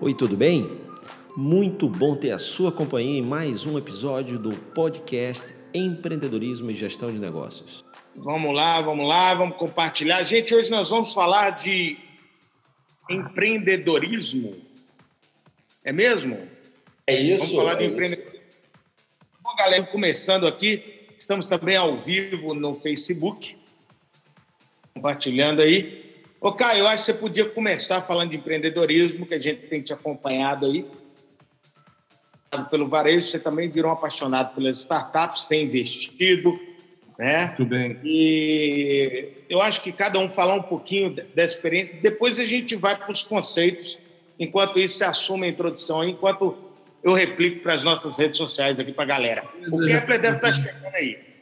Oi, tudo bem? Muito bom ter a sua companhia em mais um episódio do podcast Empreendedorismo e Gestão de Negócios. Vamos lá, vamos lá, vamos compartilhar. Gente, hoje nós vamos falar de empreendedorismo. É mesmo? É isso. Vamos falar é de empreendedorismo. Bom, galera, começando aqui, estamos também ao vivo no Facebook, compartilhando aí. Ô, Caio, eu acho que você podia começar falando de empreendedorismo, que a gente tem te acompanhado aí. Pelo varejo, você também virou um apaixonado pelas startups, tem investido, né? Muito bem. E eu acho que cada um falar um pouquinho dessa experiência, depois a gente vai para os conceitos. Enquanto isso, você assume a introdução aí, enquanto eu replico para as nossas redes sociais aqui para a galera. O Kepler deve estar chegando aí.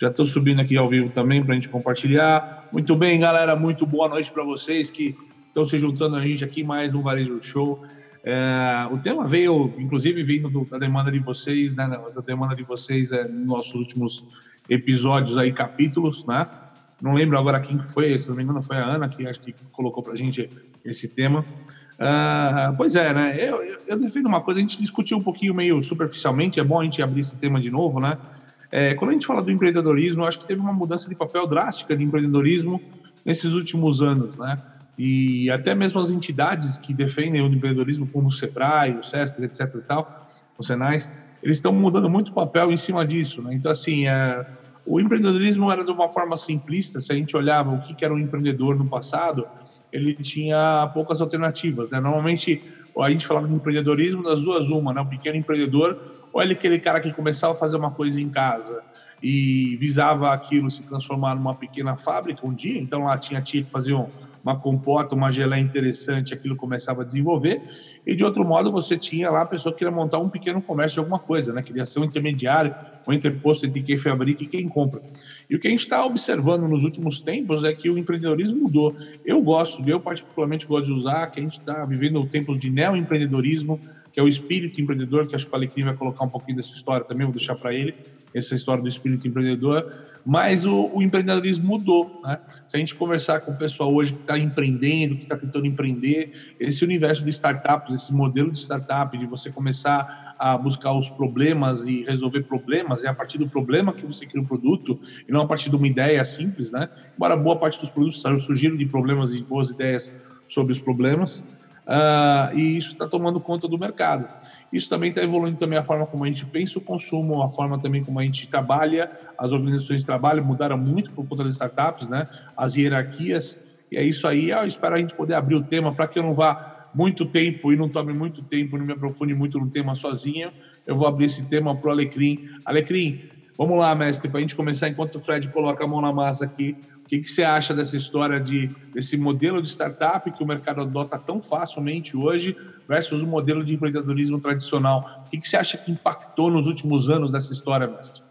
Já estou subindo aqui ao vivo também para a gente compartilhar. Muito bem, galera. Muito boa noite para vocês que estão se juntando a gente aqui mais um Varejo Show. É, o tema veio, inclusive, vindo do, da demanda de vocês, né? Da demanda de vocês é, nos nossos últimos episódios aí, capítulos, né? Não lembro agora quem foi, se não me engano foi a Ana que acho que colocou para a gente esse tema. Uh, pois é, né? Eu, eu, eu, defendo uma coisa, a gente discutiu um pouquinho meio superficialmente, é bom a gente abrir esse tema de novo, né? É, quando a gente fala do empreendedorismo, acho que teve uma mudança de papel drástica de empreendedorismo nesses últimos anos, né? E até mesmo as entidades que defendem o empreendedorismo, como o Sebrae, o SESC, etc. e tal, os Senais, eles estão mudando muito o papel em cima disso, né? Então, assim, é, o empreendedorismo era de uma forma simplista, se a gente olhava o que era um empreendedor no passado, ele tinha poucas alternativas, né? Normalmente, a gente falava de empreendedorismo das duas uma, né? O pequeno empreendedor ou ele aquele cara que começava a fazer uma coisa em casa e visava aquilo se transformar numa pequena fábrica um dia, então lá tinha tia que fazia uma compota, uma geleia interessante, aquilo começava a desenvolver, e de outro modo você tinha lá a pessoa que queria montar um pequeno comércio de alguma coisa, né? queria ser um intermediário, um interposto entre quem fabrica e quem compra. E o que a gente está observando nos últimos tempos é que o empreendedorismo mudou. Eu gosto, eu particularmente gosto de usar, que a gente está vivendo tempos de neoempreendedorismo, que é o espírito empreendedor, que acho que o Alecrim vai colocar um pouquinho dessa história também, vou deixar para ele, essa história do espírito empreendedor, mas o, o, empreendedorismo mudou, né? Se a gente conversar com o pessoal hoje que está empreendendo, que está tentando empreender, esse universo de startups, esse modelo de startup, de você começar a buscar os problemas e resolver problemas, é a partir do problema que você cria um produto e não a partir de uma ideia simples, né? Embora boa parte dos produtos surgiram de problemas e boas ideias sobre os problemas, uh, e isso está tomando conta do mercado. Isso também está evoluindo também a forma como a gente pensa o consumo, a forma também como a gente trabalha, as organizações de trabalho mudaram muito por conta das startups, né? As hierarquias, e é isso aí. Eu espero a gente poder abrir o tema para que eu não vá muito tempo e não tome muito tempo, não me aprofunde muito no tema sozinho. Eu vou abrir esse tema para o Alecrim. Alecrim, vamos lá, mestre, para a gente começar enquanto o Fred coloca a mão na massa aqui que, que você acha dessa história de desse modelo de startup que o mercado adota tão facilmente hoje versus o modelo de empreendedorismo tradicional? O que, que você acha que impactou nos últimos anos dessa história, mestre?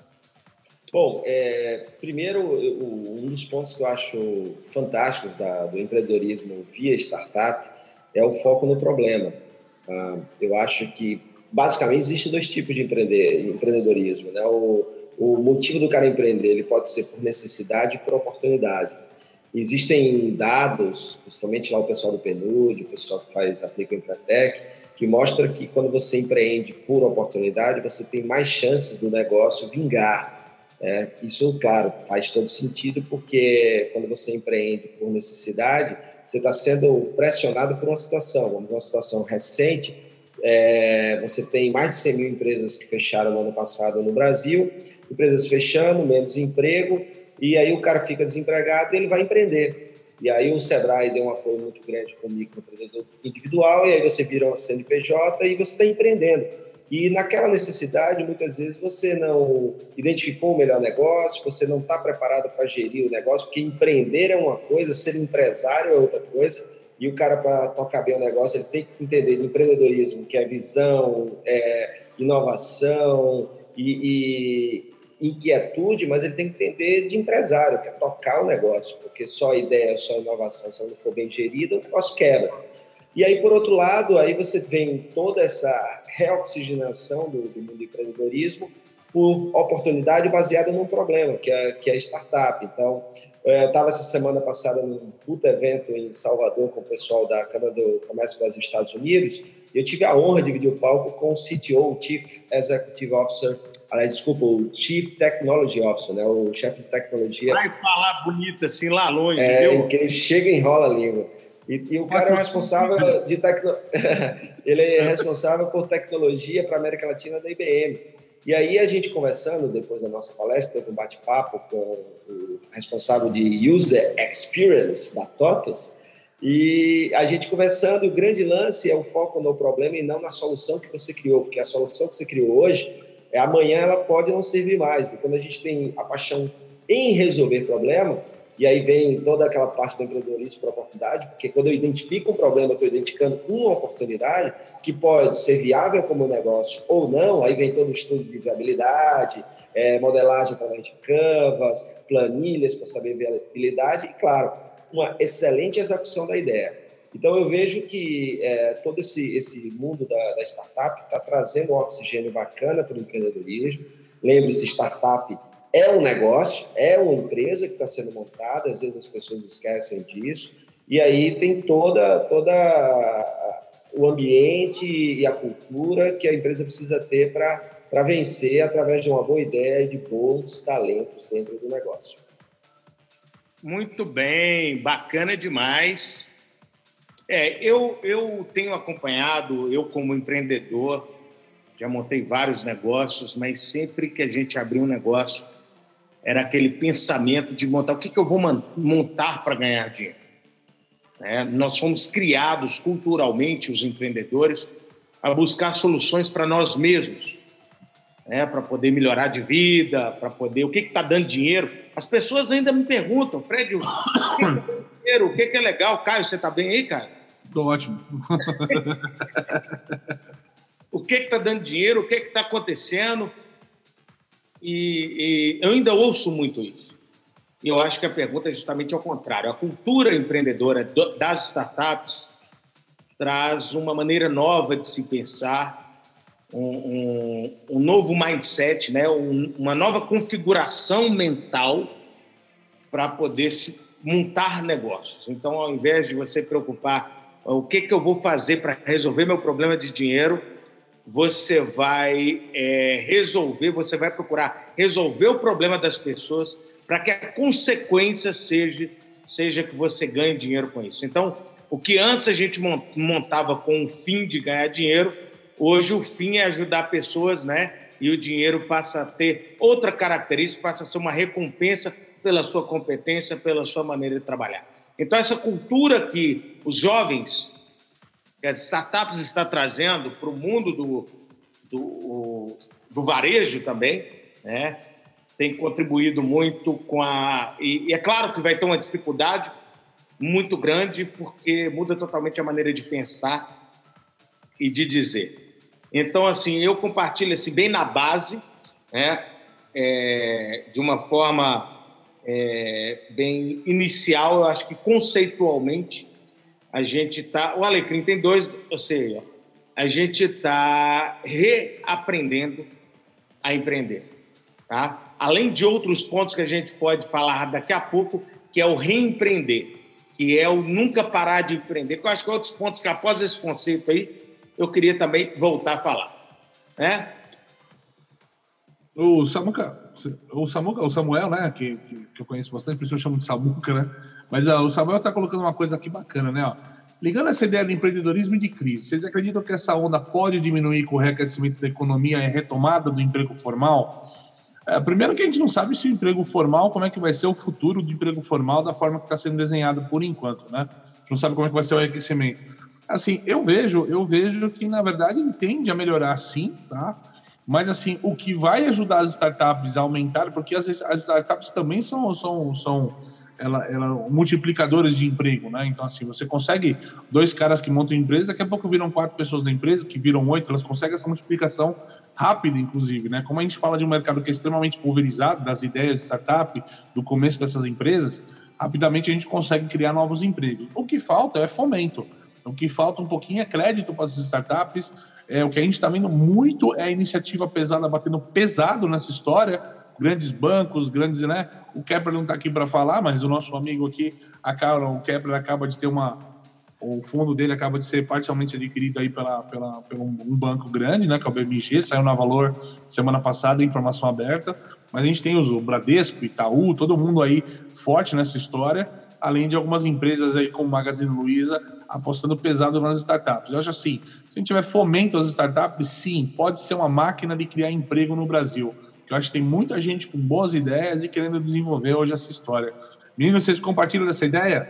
Bom, é, primeiro, um dos pontos que eu acho fantásticos da, do empreendedorismo via startup é o foco no problema. Ah, eu acho que, basicamente, existe dois tipos de empreendedorismo. Né? O, o motivo do cara empreender ele pode ser por necessidade e por oportunidade. Existem dados, principalmente lá o pessoal do PNUD, o pessoal que faz aplica o Empretec, que mostra que quando você empreende por oportunidade, você tem mais chances do negócio vingar. É, isso, claro, faz todo sentido, porque quando você empreende por necessidade, você está sendo pressionado por uma situação. Vamos uma situação recente, é, você tem mais de 100 mil empresas que fecharam no ano passado no Brasil, empresas fechando, menos emprego, e aí o cara fica desempregado e ele vai empreender. E aí o Sebrae deu um apoio muito grande para o microempreendedor individual, e aí você vira uma CNPJ e você está empreendendo. E naquela necessidade, muitas vezes você não identificou o melhor negócio, você não está preparado para gerir o negócio, porque empreender é uma coisa, ser empresário é outra coisa. E o cara, para tocar bem o negócio, ele tem que entender do empreendedorismo, que é visão, é inovação e, inquietude, mas ele tem que entender de empresário, que é tocar o negócio, porque só ideia, só inovação, se não for bem gerida, o negócio quebra. E aí, por outro lado, aí você vem toda essa reoxigenação do, do mundo do empreendedorismo, por oportunidade baseada num problema, que é, que é startup. Então, é, eu estava essa semana passada num puto evento em Salvador com o pessoal da Câmara do Comércio Brasil Estados Unidos, e eu tive a honra de dividir o palco com o CTO, o Chief Executive Officer, aliás, desculpa, o Chief Technology Officer, né, o chefe de tecnologia. Vai falar bonito assim lá longe, é, viu? Que ele chega e enrola a língua. E, e o cara é o responsável de tecno... ele é responsável por tecnologia para a América Latina da IBM. E aí a gente conversando depois da nossa palestra, teve um bate-papo com o responsável de User Experience da TOTUS, e a gente conversando, o grande lance é o foco no problema e não na solução que você criou, porque a solução que você criou hoje, amanhã ela pode não servir mais. E quando a gente tem a paixão em resolver problema, e aí vem toda aquela parte do empreendedorismo para oportunidade, porque quando eu identifico um problema, eu estou identificando uma oportunidade que pode ser viável como negócio ou não, aí vem todo o estudo de viabilidade, é, modelagem através de canvas, planilhas para saber viabilidade e, claro, uma excelente execução da ideia. Então, eu vejo que é, todo esse, esse mundo da, da startup está trazendo um oxigênio bacana para o empreendedorismo. Lembre-se, startup é um negócio, é uma empresa que está sendo montada, às vezes as pessoas esquecem disso, e aí tem toda, toda o ambiente e a cultura que a empresa precisa ter para vencer através de uma boa ideia e de bons talentos dentro do negócio. Muito bem, bacana demais. É, eu, eu tenho acompanhado, eu como empreendedor, já montei vários negócios, mas sempre que a gente abriu um negócio, era aquele pensamento de montar o que, que eu vou montar para ganhar dinheiro. É, nós fomos criados culturalmente, os empreendedores, a buscar soluções para nós mesmos, né, para poder melhorar de vida, para poder. O que está dando dinheiro? As pessoas ainda me perguntam, Fred, o que, que, é dinheiro? O que, que é legal? Caio, você está bem aí, cara? Estou ótimo. o que está dando dinheiro? O que está acontecendo? E, e eu ainda ouço muito isso. E eu acho que a pergunta é justamente ao contrário. A cultura empreendedora das startups traz uma maneira nova de se pensar, um, um, um novo mindset, né? Um, uma nova configuração mental para poder se montar negócios. Então, ao invés de você preocupar o que, que eu vou fazer para resolver meu problema de dinheiro, você vai é, resolver, você vai procurar resolver o problema das pessoas para que a consequência seja, seja que você ganhe dinheiro com isso. Então, o que antes a gente montava com o fim de ganhar dinheiro, hoje o fim é ajudar pessoas, né? E o dinheiro passa a ter outra característica, passa a ser uma recompensa pela sua competência, pela sua maneira de trabalhar. Então, essa cultura que os jovens que as startups estão trazendo para o mundo do, do, do, varejo também, né? tem contribuído muito com a. E, e, é claro que vai ter uma dificuldade muito grande, porque muda totalmente a maneira de pensar e de dizer. Então, assim, eu compartilho esse bem na base, né? É, de uma forma é, bem inicial, eu acho que conceitualmente a gente está. O Alecrim tem dois, ou seja, a gente está reaprendendo a empreender. Tá? Além de outros pontos que a gente pode falar daqui a pouco, que é o reempreender, que é o nunca parar de empreender, que eu acho que outros pontos que após esse conceito aí, eu queria também voltar a falar. Né? O Samuca, o Samuca, o Samuel, né, que, que, que eu conheço bastante, por isso eu chamo de Samuca, né? Mas uh, o Samuel está colocando uma coisa aqui bacana, né? Ó. Ligando essa ideia de empreendedorismo e de crise, vocês acreditam que essa onda pode diminuir com o reaquecimento da economia e retomada do emprego formal? É, primeiro que a gente não sabe se o emprego formal, como é que vai ser o futuro do emprego formal da forma que está sendo desenhado por enquanto, né? A gente não sabe como é que vai ser o reaquecimento. Assim, eu vejo, eu vejo que na verdade tende a melhorar sim, tá? Mas, assim, o que vai ajudar as startups a aumentar, porque as, as startups também são, são, são ela, ela, multiplicadores de emprego, né? Então, assim, você consegue dois caras que montam empresa, daqui a pouco viram quatro pessoas da empresa, que viram oito, elas conseguem essa multiplicação rápida, inclusive, né? Como a gente fala de um mercado que é extremamente pulverizado, das ideias de startup, do começo dessas empresas, rapidamente a gente consegue criar novos empregos. O que falta é fomento. O que falta um pouquinho é crédito para as startups, É, o que a gente está vendo muito é a iniciativa pesada batendo pesado nessa história. Grandes bancos, grandes, né? O Kepler não está aqui para falar, mas o nosso amigo aqui, a o Kepler acaba de ter uma, o fundo dele acaba de ser parcialmente adquirido aí pela, pela, por um banco grande, né, que é o BMG, saiu na Valor semana passada, informação aberta, mas a gente tem os, o Bradesco, Itaú, todo mundo aí forte nessa história, além de algumas empresas aí como Magazine Luiza apostando pesado nas startups. Eu acho assim, se a gente tiver fomento às startups, sim, pode ser uma máquina de criar emprego no Brasil. Eu acho que tem muita gente com boas ideias e querendo desenvolver hoje essa história. Meninos, vocês compartilham dessa ideia?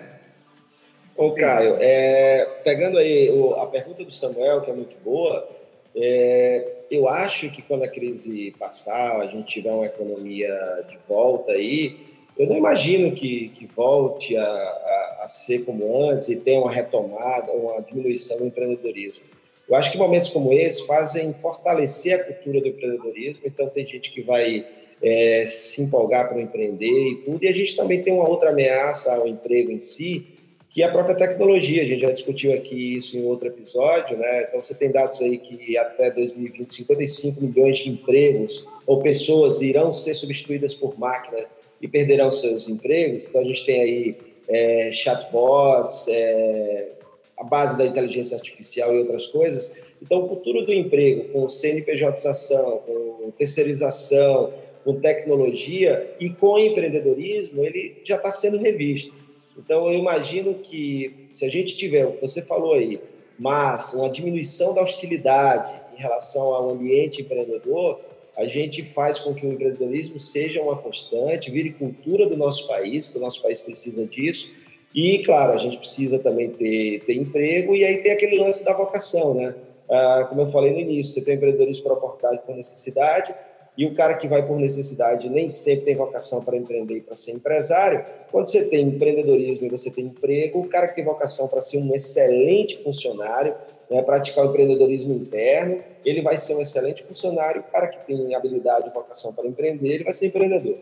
Ô, Caio, é, pegando aí o, a pergunta do Samuel, que é muito boa, é, eu acho que quando a crise passar, a gente tiver uma economia de volta aí, eu não imagino que, que volte a, a, a ser como antes e tenha uma retomada, uma diminuição do empreendedorismo. Eu acho que momentos como esse fazem fortalecer a cultura do empreendedorismo, então tem gente que vai é, se empolgar para empreender e tudo, e a gente também tem uma outra ameaça ao emprego em si, que é a própria tecnologia. A gente já discutiu aqui isso em outro episódio, né? Então você tem dados aí que até 2020 55 milhões de empregos ou pessoas irão ser substituídas por máquina e perderão seus empregos. Então a gente tem aí é, chatbots, é, a base da inteligência artificial e outras coisas. Então o futuro do emprego com CNPJização, com terceirização, com tecnologia e com empreendedorismo, ele já está sendo revisto. Então, eu imagino que se a gente tiver, você falou aí, mas uma diminuição da hostilidade em relação ao ambiente empreendedor, a gente faz com que o empreendedorismo seja uma constante, vire cultura do nosso país, que o nosso país precisa disso. E, claro, a gente precisa também ter, ter emprego, e aí tem aquele lance da vocação, né? Ah, como eu falei no início, você tem empreendedorismo por oportunidade, por necessidade, e o cara que vai por necessidade nem sempre tem vocação para empreender e para ser empresário. Quando você tem empreendedorismo e você tem emprego, o cara que tem vocação para ser um excelente funcionário, né, praticar o empreendedorismo interno, ele vai ser um excelente funcionário. O cara que tem habilidade e vocação para empreender, ele vai ser empreendedor.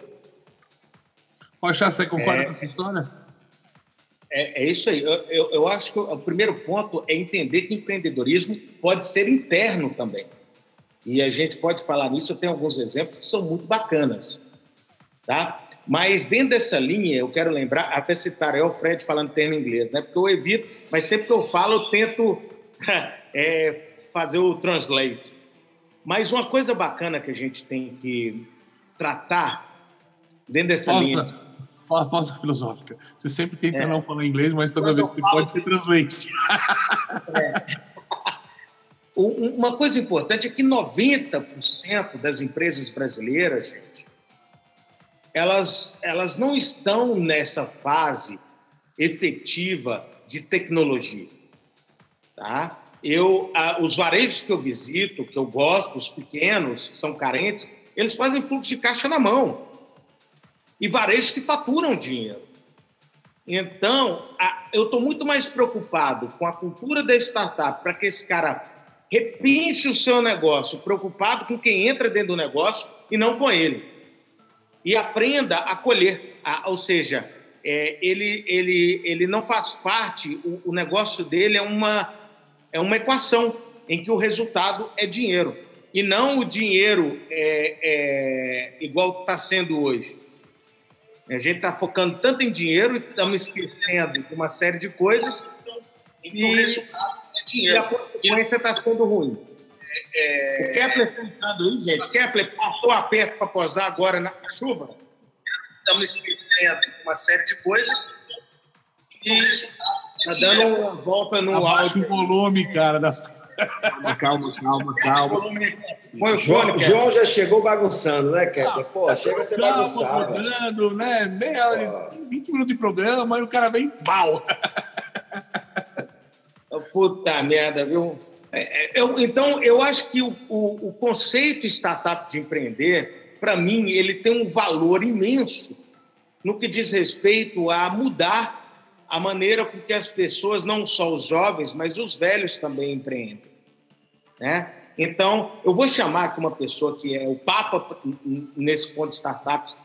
Poxa, você concorda é, com essa história? É, é isso aí. Eu, eu, eu acho que o primeiro ponto é entender que empreendedorismo pode ser interno também. E a gente pode falar nisso, eu tenho alguns exemplos que são muito bacanas. Tá? Mas dentro dessa linha, eu quero lembrar, até citar eu, o Fred falando termo inglês, né? Porque eu evito, mas sempre que eu falo, eu tento é, fazer o translate. Mas uma coisa bacana que a gente tem que tratar dentro dessa linha. Pausa filosófica. Você sempre tenta é. não falar inglês, mas toda Quando vez que pode ser translate. É. Uma coisa importante é que 90% das empresas brasileiras, gente, elas, elas não estão nessa fase efetiva de tecnologia. Tá? Eu, os varejos que eu visito, que eu gosto, os pequenos, que são carentes, eles fazem fluxo de caixa na mão. E varejos que faturam dinheiro. Então, a, eu estou muito mais preocupado com a cultura da startup para que esse cara Repense o seu negócio, preocupado com quem entra dentro do negócio e não com ele. E aprenda a colher, a, ou seja, é, ele, ele, ele não faz parte, o, o, negócio dele é uma, é uma equação em que o resultado é dinheiro. E não o dinheiro é, é igual está sendo hoje. A gente está focando tanto em dinheiro e estamos esquecendo de uma série de coisas. E, o resultado dinheiro. E a consequência está sendo ruim. É... O Kepler está entrando aí, gente. Kepler passou a perto para posar agora na chuva. Estamos esquecendo uma série de coisas. E está dando uma volta no Abaixa áudio. o volume, cara, das Calma, calma, calma, calma. Põe o fone, João já chegou bagunçando, né, Kepler? Pô, chega a ser bagunçado. Né? Meia, 20 minutos de programa e o cara vem pau. Puta merda, viu? É, é, eu, então, eu acho que o, o, o conceito startup de empreender, para mim, ele tem um valor imenso no que diz respeito a mudar a maneira com que as pessoas, não só os jovens, mas os velhos também empreendem. Né? Então, eu vou chamar aqui uma pessoa que é o Papa nesse ponto de startups,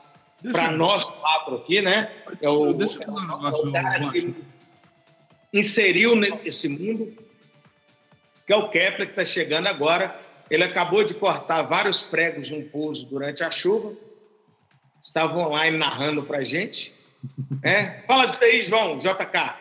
para nós quatro aqui, né? É o, Deixa eu falar um negócio inseriu nesse mundo, que que é o Kepler, que está chegando agora. Ele acabou de cortar vários pregos de um pouso durante a chuva. Estava online narrando para a gente. É? Fala disso aí, João, JK.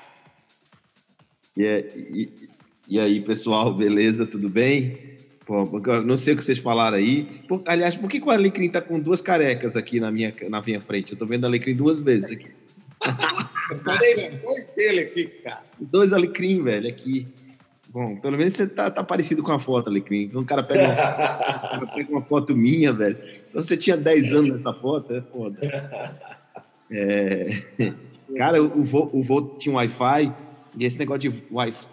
E, e, e aí, pessoal, beleza? Tudo bem? Pô, não sei o que vocês falaram aí. Por, aliás, por que, que o Alecrim tá com duas carecas aqui na minha, na minha frente? Eu tô vendo o Alecrim duas vezes aqui. dois dele aqui, cara. Dois Alecrim, velho, aqui. Bom, pelo menos você tá, tá parecido com a foto, Alecrim. Um cara pega uma foto, pega uma foto minha, velho. Então, você tinha 10 anos nessa foto, é foda. É... Cara, o voo, o voo tinha um Wi-Fi, e esse negócio de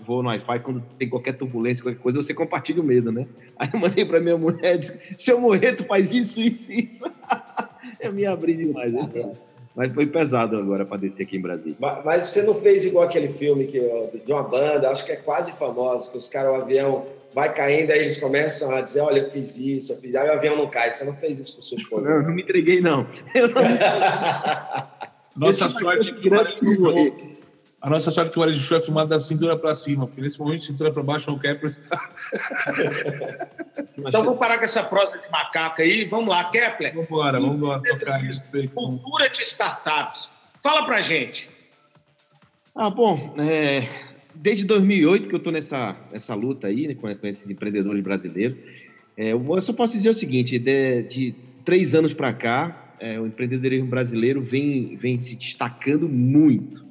voo no Wi-Fi, quando tem qualquer turbulência, qualquer coisa, você compartilha o medo, né? Aí eu mandei pra minha mulher, disse, se eu morrer, tu faz isso, isso, isso. eu me abri demais, né? Mas foi pesado agora para descer aqui em Brasília. Mas, mas, você não fez igual aquele filme que, de uma banda, acho que é quase famoso, que os caras, o avião vai caindo, aí eles começam a dizer, olha, eu fiz isso, eu fiz... aí o avião não cai. Você não fez isso com sua esposa? Não, eu não me entreguei, não. Eu não me... Nossa sorte é que a nossa sorte é que o Alex Show é filmado da cintura para cima, porque nesse momento, cintura para baixo, o Kepler está. então vamos parar com essa prosa de macaco aí. Vamos lá, Kepler. Vamos embora, vamos embora. Tocar isso. Cultura de startups. Fala para gente. Ah, bom, é, desde 2008 que eu estou nessa, nessa luta aí né, com, com, esses empreendedores brasileiros. É, eu só posso dizer o seguinte: de, de três anos para cá, é, o empreendedorismo brasileiro vem, vem se destacando muito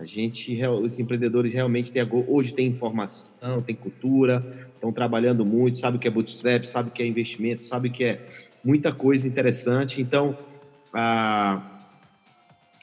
a gente, os empreendedores realmente têm, hoje têm informação, têm cultura, estão trabalhando muito, sabe o que é bootstrap, sabe o que é investimento, sabe o que é muita coisa interessante. Então, a,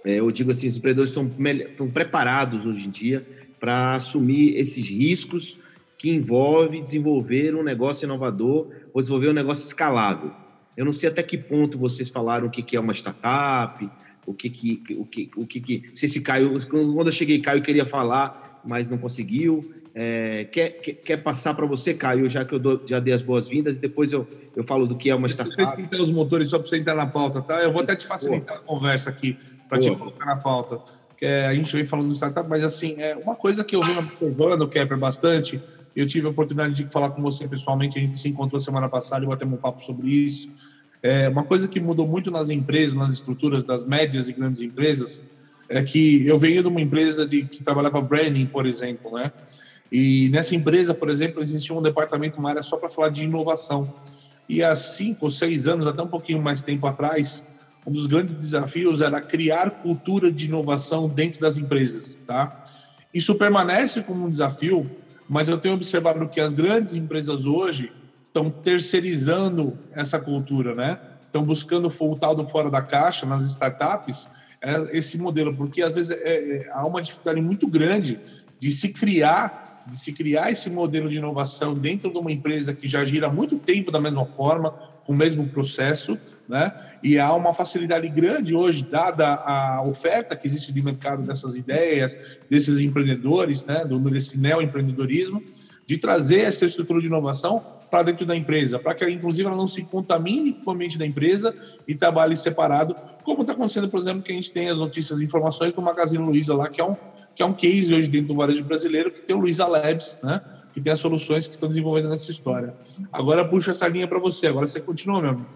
é, eu digo assim, os empreendedores estão preparados hoje em dia para assumir esses riscos que envolve desenvolver um negócio inovador ou desenvolver um negócio escalável. Eu não sei até que ponto vocês falaram o que é uma startup, o que que o que o que, que se esse Caio quando eu cheguei Caio queria falar mas não conseguiu. É, quer, quer, quer, passar para você Caio já que eu dou, já dei as boas-vindas e depois eu, eu falo do que é uma startup? Deixa eu os motores só para você entrar na pauta tá? Eu vou até te facilitar Pô. a conversa aqui para te colocar na pauta que é, a gente vem falando de startup mas assim é uma coisa que eu venho observando Kepler bastante eu tive a oportunidade de falar com você pessoalmente a gente se encontrou semana passada e batemos um papo sobre isso é, uma coisa que mudou muito nas empresas, nas estruturas das médias e grandes empresas, é que eu venho de uma empresa de, que trabalhava branding, por exemplo, né? E nessa empresa, por exemplo, existia um departamento, uma área só para falar de inovação. E há cinco ou seis anos, até um pouquinho mais tempo atrás, um dos grandes desafios era criar cultura de inovação dentro das empresas, tá? Isso permanece como um desafio, mas eu tenho observado que as grandes empresas hoje estão terceirizando essa cultura, né? Estão buscando o tal do fora da caixa nas startups, é, esse modelo, porque às vezes é, é, há uma dificuldade muito grande de se criar, de se criar esse modelo de inovação dentro de uma empresa que já gira há muito tempo da mesma forma, com o mesmo processo, né? E há uma facilidade grande hoje, dada a oferta que existe de mercado dessas ideias, desses empreendedores, né? Do, desse neo-empreendedorismo, de trazer essa estrutura de inovação para dentro da empresa, para que, inclusive, ela não se contamine com o ambiente da empresa e trabalhe separado, como está acontecendo, por exemplo, que a gente tem as notícias e informações do Magazine Luiza lá, que é um, que é um case hoje dentro do varejo brasileiro, que tem o Luiza Labs, né? que tem as soluções que estão desenvolvendo nessa história. Agora puxa essa linha para você, agora você continua, meu amigo.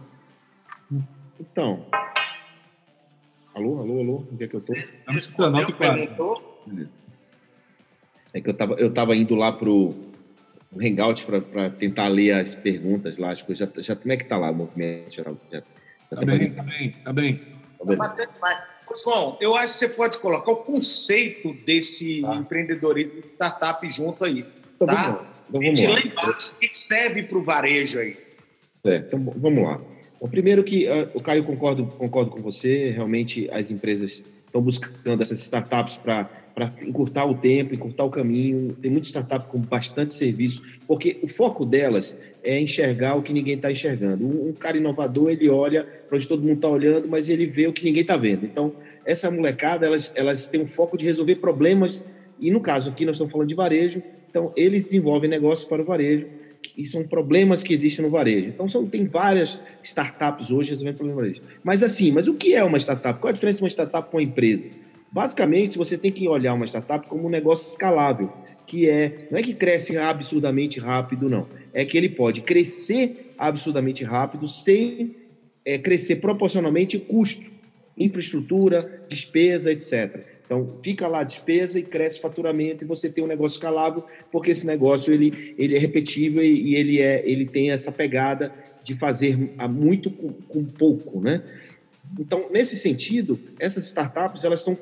Então. Alô, alô, alô, onde é que eu estou? Tá me escutando, alto e claro. É que eu estava eu tava indo lá pro um hangout para tentar ler as perguntas lá. Acho que já, já como é que tá lá o movimento geral? Já, já tá, tá, bem, fazendo... tá bem, tá bem, tá bem. João, eu acho que você pode colocar o conceito desse tá. empreendedorismo de startup junto aí. Então, tá? Vamos lá. Então, vamos lá. lá embaixo, o que serve para o varejo aí? É, então vamos lá. O primeiro que uh, o Caio concordo, concordo com você, realmente as empresas estão buscando essas startups para encurtar o tempo, encurtar o caminho. Tem muita startup com bastante serviço, porque o foco delas é enxergar o que ninguém está enxergando. Um, cara inovador, ele olha para onde todo mundo está olhando, mas ele vê o que ninguém está vendo. Então, essa molecada, elas, elas têm um foco de resolver problemas, e no caso aqui nós estamos falando de varejo, então eles desenvolvem negócios para o varejo, e são problemas que existem no varejo. Então, são, tem várias startups hoje resolvendo problemas varejo. Mas assim, mas o que é uma startup? Qual a diferença de uma startup com uma empresa? Basicamente, você tem que olhar uma startup como um negócio escalável, que é, não é que cresce absurdamente rápido, não. É que ele pode crescer absurdamente rápido sem é, crescer proporcionalmente custo, infraestrutura, despesa, etc. Então, fica lá a despesa e cresce o faturamento e você tem um negócio escalável, porque esse negócio ele, ele é repetível e, e ele, é, ele tem essa pegada de fazer muito com, com pouco, né? Então, nesse sentido, essas startups elas estão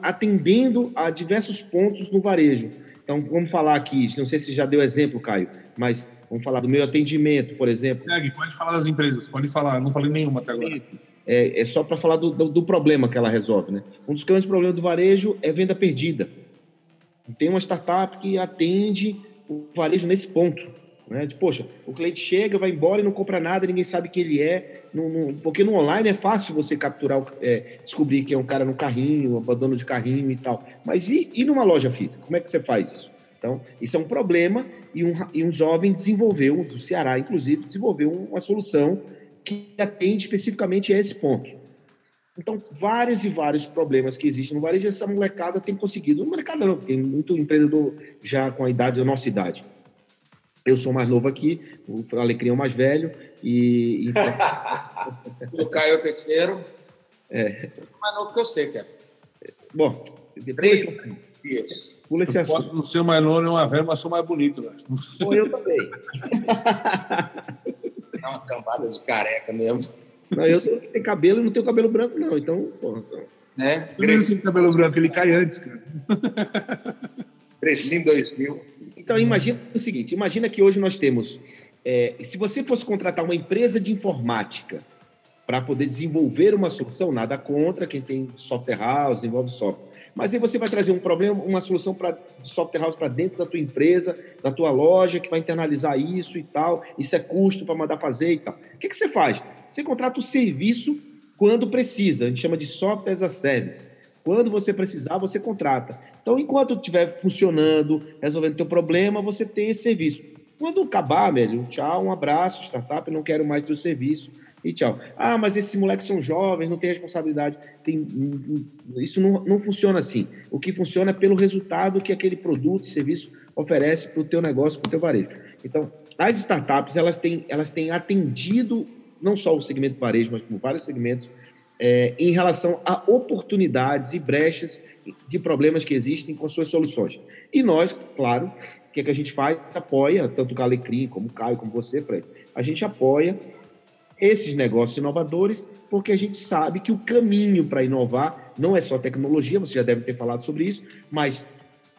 atendendo a diversos pontos no varejo. Então, vamos falar aqui, não sei se já deu exemplo, Caio, mas vamos falar do meu atendimento, por exemplo. Pode falar das empresas, pode falar, não falei nenhuma até agora. É, é só para falar do, do, do, problema que ela resolve. Né? Um dos grandes problemas do varejo é venda perdida. Tem uma startup que atende o varejo nesse ponto. Né? De, poxa, o cliente chega, vai embora e não compra nada, ninguém sabe quem ele é. No, no, porque no online é fácil você capturar, é, descobrir que é um cara no carrinho, abandono de carrinho e tal. Mas e, e numa loja física? Como é que você faz isso? Então, isso é um problema e um, e um jovem desenvolveu, do Ceará, inclusive, desenvolveu uma solução que atende especificamente a esse ponto. Então, vários e vários problemas que existem no varejo, essa molecada tem conseguido. No mercado não, tem muito empreendedor já com a idade, da nossa idade. Eu sou mais novo aqui, o Alecrim é o mais velho, e. Então... o Caio é o terceiro. É. Mais novo que eu sei, cara. Bom, depois. Três dias. Pula esse eu assunto. Posso não ser mais novo nem uma velha, mas sou mais bonito, velho. Bom, eu também. É uma cambada de careca mesmo. Não, eu tenho cabelo e não tenho cabelo branco, não. Então, porra. Né? Cresci tem cabelo branco, ele cai antes, cara. Cresci em 2000. Então, imagina o seguinte: imagina que hoje nós temos. É, se você fosse contratar uma empresa de informática para poder desenvolver uma solução, nada contra quem tem software house, desenvolve software. Mas aí você vai trazer um problema, uma solução para software house para dentro da tua empresa, da tua loja, que vai internalizar isso e tal. Isso é custo para mandar fazer e tal. O que, que você faz? Você contrata o serviço quando precisa. A gente chama de software as a service. Quando você precisar, você contrata. Então, enquanto estiver funcionando, resolvendo teu problema, você tem esse serviço. Quando acabar, velho, tchau, um abraço, startup, não quero mais teu serviço e tchau. Ah, mas esses moleques são jovens, não tem responsabilidade. Tem, isso não, não funciona assim. O que funciona é pelo resultado que aquele produto serviço oferece para o teu negócio, para o teu varejo. Então, as startups, elas têm, elas têm atendido não só o segmento varejo, mas como vários segmentos, é, em relação a oportunidades e brechas de problemas que existem com suas soluções. E nós, claro, o que, é que a gente faz? Apoia, tanto o Galecrim, como o Caio, como você, Fred, a gente apoia esses negócios inovadores, porque a gente sabe que o caminho para inovar não é só tecnologia, você já deve ter falado sobre isso, mas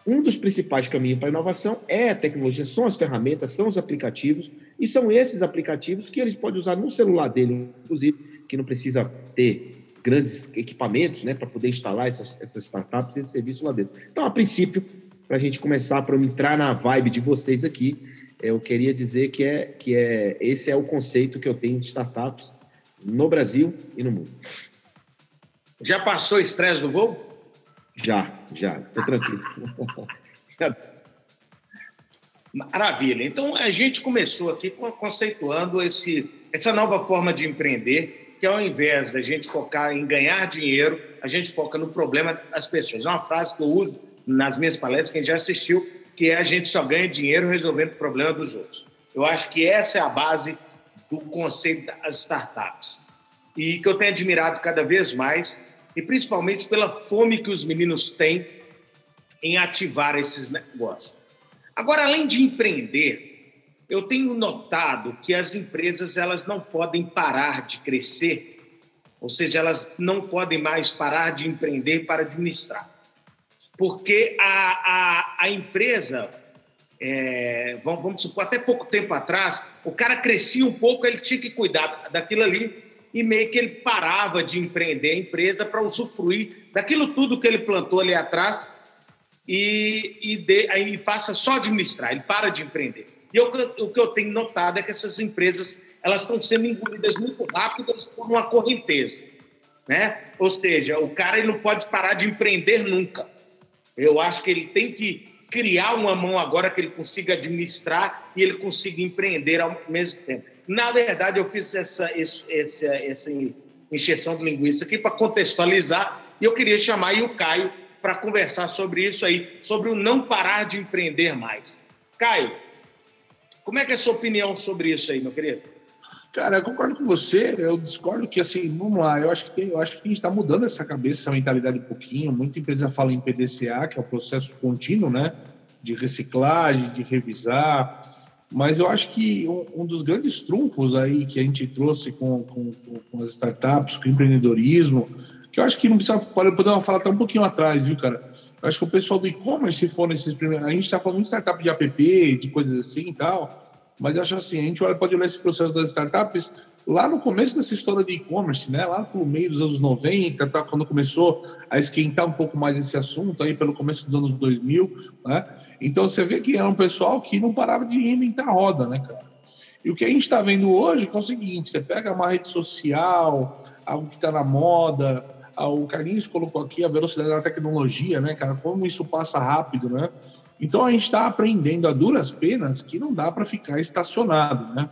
um dos principais caminhos para inovação é a tecnologia, são as ferramentas, são os aplicativos, e são esses aplicativos que eles podem usar no celular dele, inclusive, que não precisa ter grandes equipamentos né, para poder instalar essas, essas startups, esse serviço lá dentro. Então, a princípio, para a gente começar, para entrar na vibe de vocês aqui, eu queria dizer que é que é esse é o conceito que eu tenho de startups no Brasil e no mundo. Já passou estresse no voo? Já, já, tô tranquilo. Maravilha. Então a gente começou aqui conceituando esse, essa nova forma de empreender, que ao invés da gente focar em ganhar dinheiro, a gente foca no problema das pessoas. É uma frase que eu uso nas minhas palestras, quem já assistiu, que é a gente só ganha dinheiro resolvendo o problema dos outros. Eu acho que essa é a base do conceito das startups. E que eu tenho admirado cada vez mais, e principalmente pela fome que os meninos têm em ativar esses negócios. Agora, além de empreender, eu tenho notado que as empresas elas não podem parar de crescer, ou seja, elas não podem mais parar de empreender para administrar porque a, a, a empresa, é, vamos, vamos supor, até pouco tempo atrás, o cara crescia um pouco, ele tinha que cuidar daquilo ali e meio que ele parava de empreender a empresa para usufruir daquilo tudo que ele plantou ali atrás e, e de, aí passa só a administrar, ele para de empreender. E eu, o que eu tenho notado é que essas empresas elas estão sendo engolidas muito rápidas por uma correnteza, né? Ou seja, o cara ele não pode parar de empreender nunca. Eu acho que ele tem que criar uma mão agora que ele consiga administrar e ele consiga empreender ao mesmo tempo. Na verdade, eu fiz essa, essa, essa, encheção de linguiça aqui para contextualizar e eu queria chamar o Caio para conversar sobre isso aí, sobre o não parar de empreender mais. Caio, como é que é a sua opinião sobre isso aí, meu querido? Cara, eu concordo com você. Eu discordo que, assim, vamos lá, eu acho que, tem, eu acho que a gente está mudando essa cabeça, essa mentalidade um pouquinho. Muita empresa fala em PDCA, que é o processo contínuo, né? De reciclagem, de revisar. Mas eu acho que um, dos grandes trunfos aí que a gente trouxe com, com, com, as startups, com o empreendedorismo, que eu acho que não precisa, podemos falar até um pouquinho atrás, viu, cara? Eu acho que o pessoal do e-commerce, se for nesses primeiros. A gente está falando de startup de app, de coisas assim e tal. Mas eu acho assim, a gente olha, pode olhar esse processo das startups lá no começo dessa história de e-commerce, né? Lá no meio dos anos 90, tá? quando começou a esquentar um pouco mais esse assunto, aí pelo começo dos anos 2000, né? Então você vê que era um pessoal que não parava de reinventar a roda, né, cara? E o que a gente está vendo hoje é o seguinte: você pega uma rede social, algo que está na moda, o Carlinhos colocou aqui a velocidade da tecnologia, né, cara? Como isso passa rápido, né? Então a gente está aprendendo a duras penas que não dá para ficar estacionado, né?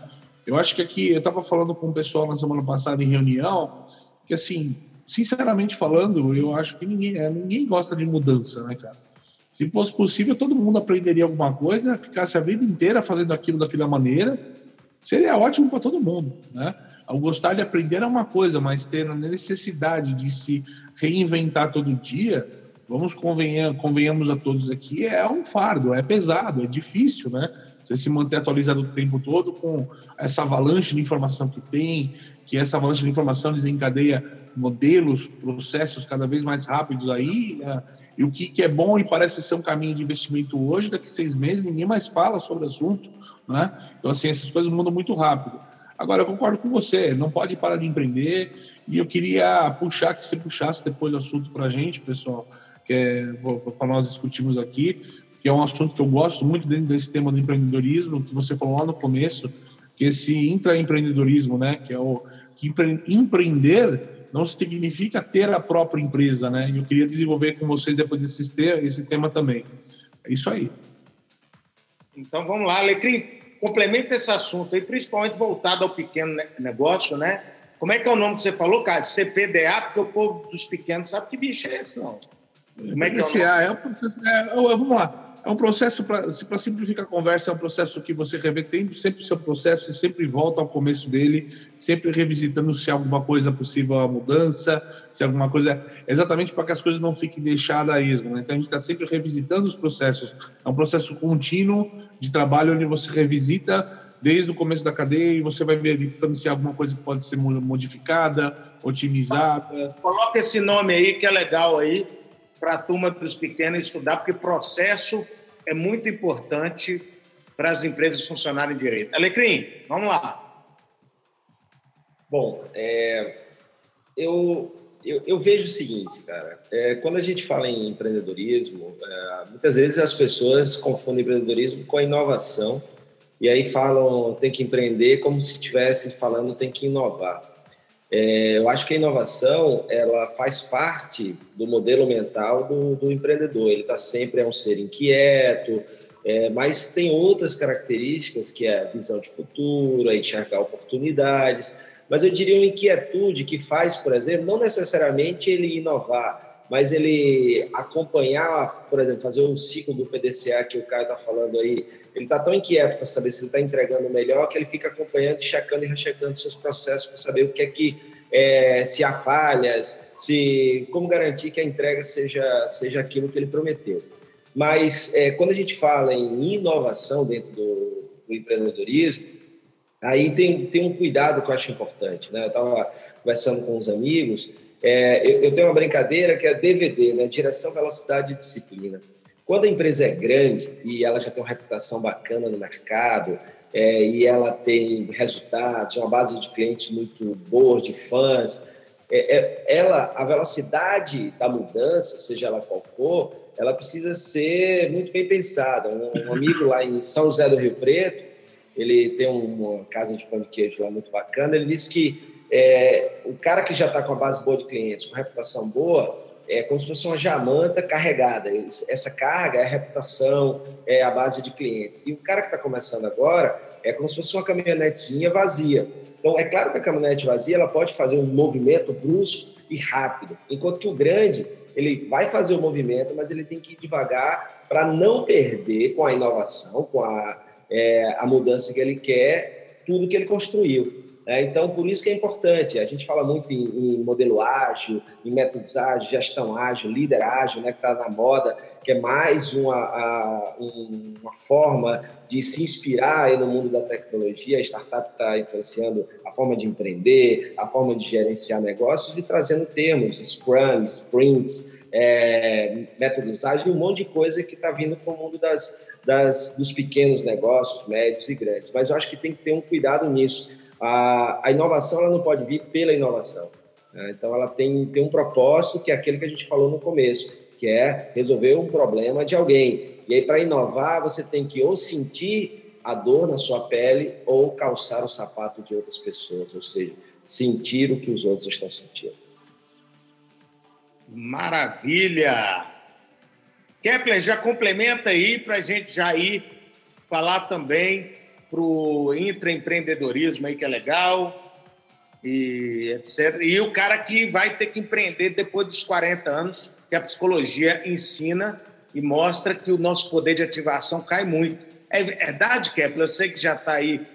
Eu acho que aqui, eu estava falando com o pessoal na semana passada em reunião, que assim, sinceramente falando, eu acho que ninguém, é, ninguém gosta de mudança, né, cara? Se fosse possível, todo mundo aprenderia alguma coisa, ficasse a vida inteira fazendo aquilo daquela maneira, seria ótimo para todo mundo, né? O gostar de aprender é uma coisa, mas ter a necessidade de se reinventar todo dia, vamos convenhamos a todos aqui, é um fardo, é pesado, é difícil, né? Você se manter atualizado o tempo todo com essa avalanche de informação que tem, que essa avalanche de informação desencadeia modelos, processos cada vez mais rápidos aí, né? e o que, que é bom e parece ser um caminho de investimento hoje, daqui seis meses ninguém mais fala sobre o assunto, né? Então, assim, essas coisas mudam muito rápido. Agora, eu concordo com você, não pode parar de empreender, e eu queria puxar, que você puxasse depois o assunto para a gente, pessoal, que é nós discutirmos aqui, que é um assunto que eu gosto muito dentro desse tema do empreendedorismo, que você falou lá no começo, que esse intraempreendedorismo, né, que é o que empre, empreender não significa ter a própria empresa, né? E eu queria desenvolver com vocês depois esse, esse tema também. É isso aí. Então vamos lá, Alecrim, complementa esse assunto aí, principalmente voltado ao pequeno negócio, né? Como é que é o nome que você falou, cara? CPDA, porque o povo dos pequenos sabe que bicho é esse, não. Como é que é, o é, é, vamos lá. É um processo, para simplificar a conversa, é um processo que você revê, tem sempre o seu processo e sempre volta ao começo dele, sempre revisitando se alguma coisa possível a mudança, se alguma coisa. Exatamente para que as coisas não fiquem deixadas a esmo. Né? Então a gente está sempre revisitando os processos. É um processo contínuo de trabalho onde você revisita desde o começo da cadeia e você vai verificando se alguma coisa pode ser modificada, otimizada. Coloca esse nome aí que é legal aí para a turma dos pequenos estudar, porque processo é muito importante para as empresas funcionarem direito. Alecrim, vamos lá. Bom, é, eu, eu, eu, vejo o seguinte, cara. É, quando a gente fala em empreendedorismo, é, muitas vezes as pessoas confundem empreendedorismo com a inovação e aí falam tem que empreender como se estivesse falando tem que inovar. É, eu acho que a inovação ela faz parte do modelo mental do, do empreendedor. Ele está sempre é um ser inquieto, é, mas tem outras características que é a visão de futuro, a enxergar oportunidades. Mas eu diria uma inquietude que faz, por exemplo, não necessariamente ele inovar, mas ele acompanhar, por exemplo, fazer um ciclo do PDCA que o Caio está falando aí. Ele está tão inquieto para saber se ele está entregando melhor que ele fica acompanhando, checando e rechecando seus processos para saber o que é que é, se há falhas, se como garantir que a entrega seja seja aquilo que ele prometeu. Mas é, quando a gente fala em inovação dentro do, do empreendedorismo, aí tem, tem um cuidado que eu acho importante. Né? Eu estava conversando com uns amigos, é, eu, eu, tenho uma brincadeira que é DVD, né? Direção, Velocidade e Disciplina. Quando a empresa é grande e ela já tem uma reputação bacana no mercado, é, e ela tem resultados, uma base de clientes muito boa, de fãs, é, é, ela, a velocidade da mudança, seja ela qual for, ela precisa ser muito bem pensada. Um, um amigo lá em São José do Rio Preto, ele tem uma casa de pão de queijo lá muito bacana, ele disse que é, o cara que já está com a base boa de clientes, com reputação boa, é como se fosse uma jamanta carregada. Essa carga é a reputação, é a base de clientes. E o cara que está começando agora é como se fosse uma caminhonetezinha vazia. Então, é claro que a caminhonete vazia ela pode fazer um movimento brusco e rápido, enquanto que o grande ele vai fazer o movimento, mas ele tem que ir devagar para não perder com a inovação, com a, é, a mudança que ele quer, tudo que ele construiu. É, então, por isso que é importante. A gente fala muito em, em modelo ágil, em métodos ágeis, gestão ágil, líder ágil, né, que está na moda, que é mais uma, a, uma forma de se inspirar no mundo da tecnologia. A startup está influenciando a forma de empreender, a forma de gerenciar negócios e trazendo termos, Scrum, Sprints, é, métodos um monte de coisa que está vindo para o mundo das, das, dos pequenos negócios, médios e grandes. Mas eu acho que tem que ter um cuidado nisso a, a inovação ela não pode vir pela inovação. Né? Então, ela tem, tem um propósito que é aquele que a gente falou no começo, que é resolver um problema de alguém. E aí, para inovar, você tem que ou sentir a dor na sua pele ou calçar o sapato de outras pessoas, ou seja, sentir o que os outros estão sentindo. Maravilha! Kepler, já complementa aí para a gente já ir falar também para o intraempreendedorismo aí, que é legal, e etc. E o cara que vai ter que empreender depois dos 40 anos, que a psicologia ensina e mostra que o nosso poder de ativação cai muito. É verdade, Kepler? Eu sei que já está aí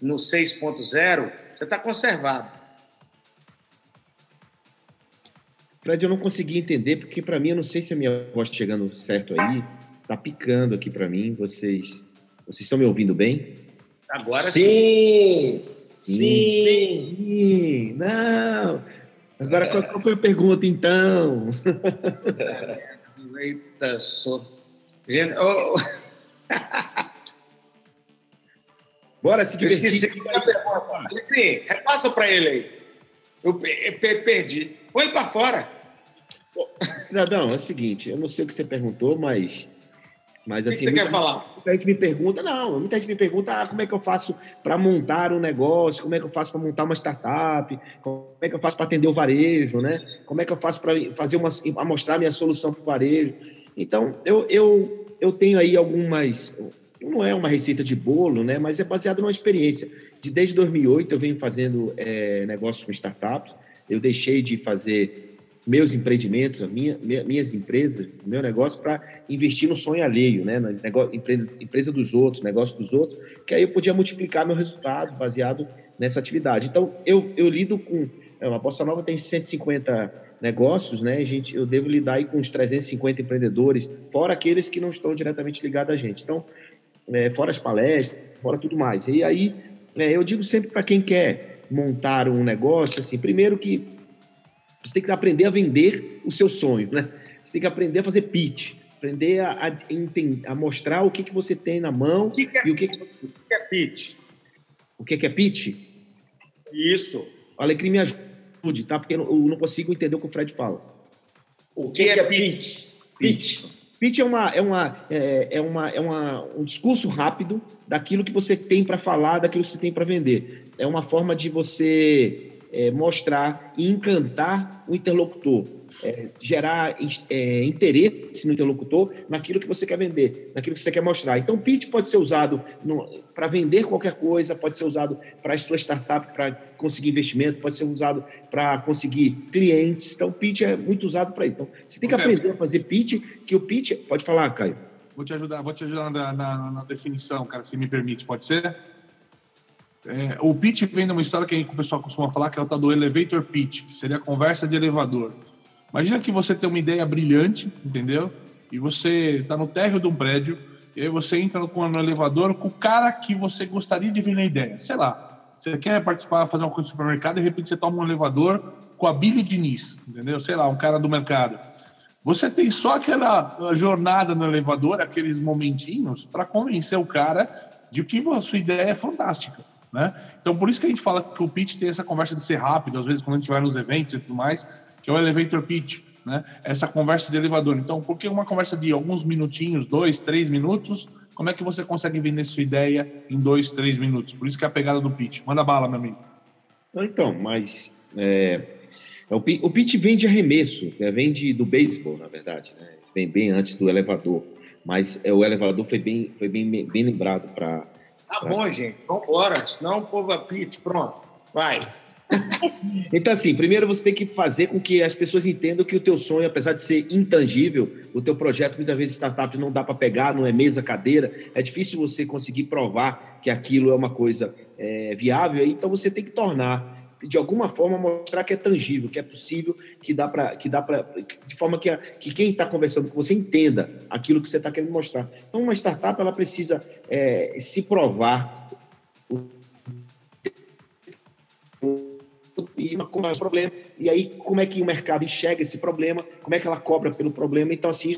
no 6.0, você está conservado. Fred, eu não consegui entender, porque para mim, eu não sei se a minha voz está chegando certo aí, está picando aqui para mim. Vocês, vocês estão me ouvindo bem? Agora sim. Sim. Sim. sim. Não. Agora, qual, qual, foi a pergunta, então? Eita, só. Gente, oh. Bora se divertir. esqueci a pergunta. repassa para ele aí. Eu perdi. Põe para fora. Cidadão, é o seguinte, eu não sei o que você perguntou, mas mas, assim, o que você quer falar? Muita gente me pergunta, não, muita gente me pergunta ah, como é que eu faço para montar um negócio, como é que eu faço para montar uma startup, como é que eu faço para atender o varejo, né? Como é que eu faço para fazer uma, mostrar minha solução para o varejo. Então, eu, eu, eu tenho aí algumas, não é uma receita de bolo, né? Mas é baseado numa experiência. De desde 2008 eu venho fazendo é, negócios com startups. Eu deixei de fazer meus empreendimentos, a minha, minhas empresas, meu negócio para investir no sonho alheio, né? Na negócio, empresa, empresa dos outros, negócio dos outros, que aí eu podia multiplicar meu resultado baseado nessa atividade. Então, eu, eu lido com. É, a Bossa Nova tem 150 negócios, né? Gente, eu devo lidar aí com uns 350 empreendedores, fora aqueles que não estão diretamente ligados a gente. Então, é, fora as palestras, fora tudo mais. E aí, é, eu digo sempre para quem quer montar um negócio, assim, primeiro que você tem que aprender a vender o seu sonho, né? Você tem que aprender a fazer pitch, aprender a, a, a mostrar o que, que você tem na mão o que que é, e o que, que... Que é pitch. O que, que é pitch? Isso. Alecrim, me ajude, tá? Porque eu não consigo entender o que o Fred fala. O que, que é, é pitch? Pitch. Pitch é, uma, é, uma, é, é, uma, é uma, um discurso rápido daquilo que você tem para falar, daquilo que você tem para vender. É uma forma de você é, mostrar e encantar o interlocutor, é, gerar é, interesse no interlocutor naquilo que você quer vender, naquilo que você quer mostrar. Então, o pitch pode ser usado para vender qualquer coisa, pode ser usado para a sua startup, para conseguir investimento, pode ser usado para conseguir clientes. Então, o pitch é muito usado para isso. Então, você tem que aprender a fazer pitch, que o pitch... Pode falar, Caio. Vou te ajudar, vou te ajudar na, na, na definição, cara, se me permite, pode ser? É, o pitch vem de uma história que o pessoal costuma falar, que é o tal do elevator pitch, que seria a conversa de elevador. Imagina que você tem uma ideia brilhante, entendeu? E você está no térreo de um prédio, e aí você entra no, elevador com o cara que você gostaria de vir na ideia. Sei lá, você quer participar, fazer uma coisa no supermercado, e de repente você toma um elevador com a Billy Diniz, entendeu? Sei lá, um cara do mercado. Você tem só aquela jornada no elevador, aqueles momentinhos, para convencer o cara de que a sua ideia é fantástica. Né? Então, por isso que a gente fala que o pitch tem essa conversa de ser rápido, às vezes quando a gente vai nos eventos e tudo mais, que é o elevator pitch, né? Essa conversa de elevador. Então, por que uma conversa de alguns minutinhos, dois, três minutos, como é que você consegue vender sua ideia em dois, três minutos? Por isso que é a pegada do pitch. Manda bala, meu amigo. Então, mas é, é o, pitch vem de arremesso, né? vem de, do beisebol, na verdade, né? Vem bem antes do elevador. Mas é, o elevador foi bem, foi bem, bem lembrado para Tá bom, gente. Vamos embora. Senão o povo apite. Pronto. Vai. então, assim, primeiro você tem que fazer com que as pessoas entendam que o teu sonho, apesar de ser intangível, o teu projeto, muitas vezes, startup não dá para pegar, não é mesa, cadeira, é difícil você conseguir provar que aquilo é uma coisa é, viável, então você tem que tornar de alguma forma mostrar que é tangível, que é possível, que dá para que dá para de forma que, a, que quem está conversando com você entenda aquilo que você está querendo mostrar. Então uma startup ela precisa é, se provar e como é o problema, e aí como é que o mercado enxerga esse problema, como é que ela cobra pelo problema, então assim,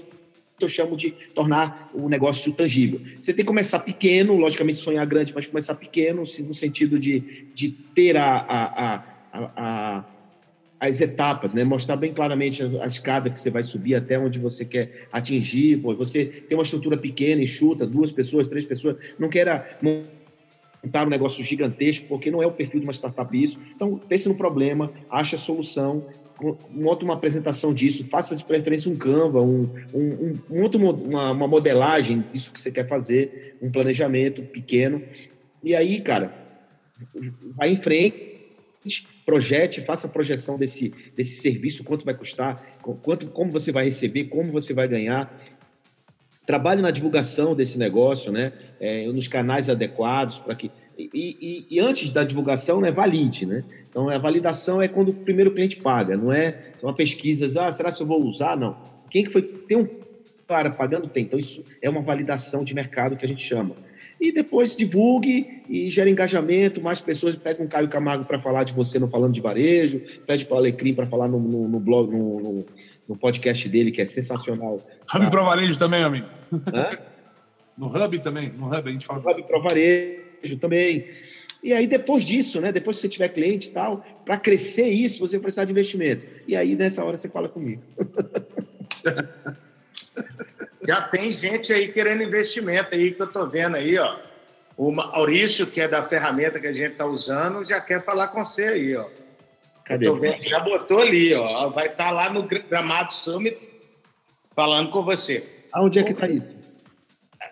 eu chamo de tornar o negócio tangível. Você tem que começar pequeno, logicamente sonhar grande, mas começar pequeno, no sentido de, de ter a, a, a, a as etapas, né? mostrar bem claramente a, escada que você vai subir até onde você quer atingir. Pô, você tem uma estrutura pequena, enxuta, duas pessoas, três pessoas, não queira montar um negócio gigantesco, porque não é o perfil de uma startup isso. Então, pense no problema, ache a solução, monta uma apresentação disso, faça de preferência um Canva, um, um, um, monta uma, uma modelagem disso que você quer fazer, um planejamento pequeno. E aí, cara, vai em frente, projete, faça a projeção desse, desse serviço, quanto vai custar, quanto, como você vai receber, como você vai ganhar. Trabalhe na divulgação desse negócio, né? É, nos canais adequados para que e, e, e, antes da divulgação, né, valide, né? Então, a validação é quando o primeiro cliente paga, não é uma pesquisa, ah, será que eu vou usar? Não. Quem que foi? Tem um cara pagando? Tem. Então, isso é uma validação de mercado que a gente chama. E depois divulgue e gera engajamento, mais pessoas pegam um Caio Camargo para falar de você não falando de varejo, pede para o Alecrim para falar no, no, no blog, no, no, no, podcast dele, que é sensacional. Hub para varejo também, amigo. Hã? No Hub também, no Hub a gente fala. Hub para varejo também. E aí, depois disso, né? Depois que você tiver cliente e tal, para crescer isso, você vai precisar de investimento. E aí, nessa hora, você fala comigo. Já tem gente aí querendo investimento aí que eu tô vendo aí, ó. O Maurício, que é da ferramenta que a gente está usando, já quer falar com você aí, ó. Cadê? Vendo, já botou ali, ó. Vai estar tá lá no Gramado Summit falando com você. Aonde é que está isso?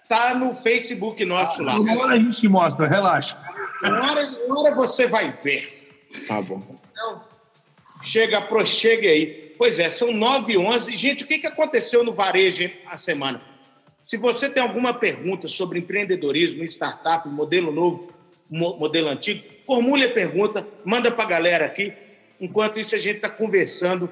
Tá no Facebook nosso ah, lá. Uma hora a gente mostra, relaxa. Uma hora, uma hora você vai ver. Tá bom. Então, chega, prochegue aí. Pois é, são 9 e 11. Gente, o que, que aconteceu no varejo a semana? Se você tem alguma pergunta sobre empreendedorismo, startup, modelo novo, modelo antigo, formule a pergunta, manda para a galera aqui. Enquanto isso, a gente está conversando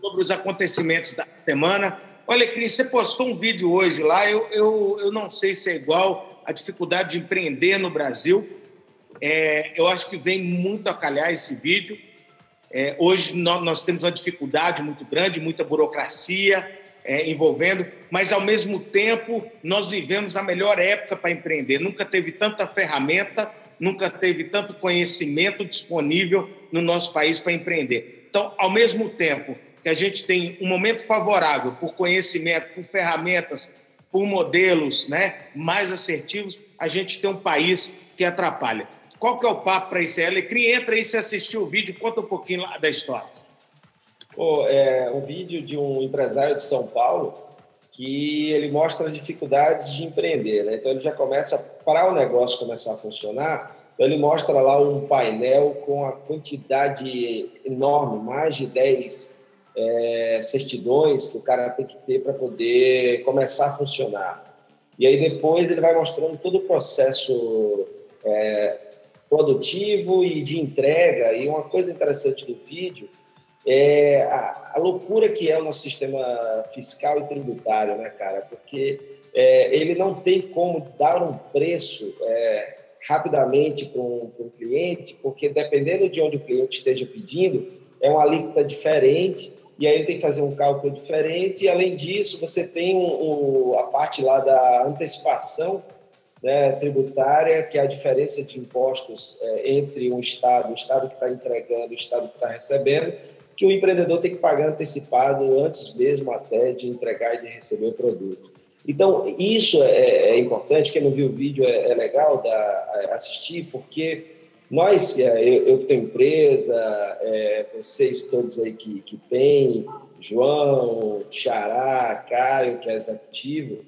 sobre os acontecimentos da semana. Olha, Cris, você postou um vídeo hoje lá, eu, eu, eu não sei se é igual a dificuldade de empreender no Brasil. É, eu acho que vem muito a calhar esse vídeo. É, hoje nós, nós, temos uma dificuldade muito grande, muita burocracia é, envolvendo, mas ao mesmo tempo nós vivemos a melhor época para empreender. Nunca teve tanta ferramenta, nunca teve tanto conhecimento disponível no nosso país para empreender. Então, ao mesmo tempo que a gente tem um momento favorável por conhecimento, por ferramentas, por modelos né, mais assertivos, a gente tem um país que atrapalha. Qual que é o papo para isso? Alecrim, entra aí se assistiu o vídeo, conta um pouquinho da história. Oh, é um vídeo de um empresário de São Paulo que ele mostra as dificuldades de empreender. Né? Então, ele já começa, para o negócio começar a funcionar, então ele mostra lá um painel com a quantidade enorme, mais de 10 é, certidões que o cara tem que ter para poder começar a funcionar. E aí depois ele vai mostrando todo o processo é, produtivo e de entrega. E uma coisa interessante do vídeo é a, a, loucura que é o nosso sistema fiscal e tributário, né, cara? Porque é, ele não tem como dar um preço é, rapidamente para um, cliente, porque dependendo de onde o cliente esteja pedindo, é uma alíquota diferente e aí tem que fazer um cálculo diferente. E, além disso, você tem um, a parte lá da antecipação né, tributária, que é a diferença de impostos é, entre um Estado, o Estado que está entregando, o Estado que está recebendo, que o empreendedor tem que pagar antecipado antes mesmo até de entregar e de receber o produto. Então, isso é, é importante. Quem não viu o vídeo é, é legal da, assistir, porque nós, é, eu, que tenho empresa, é, vocês todos aí que, que têm, João, Xará, Caio, que é executivo,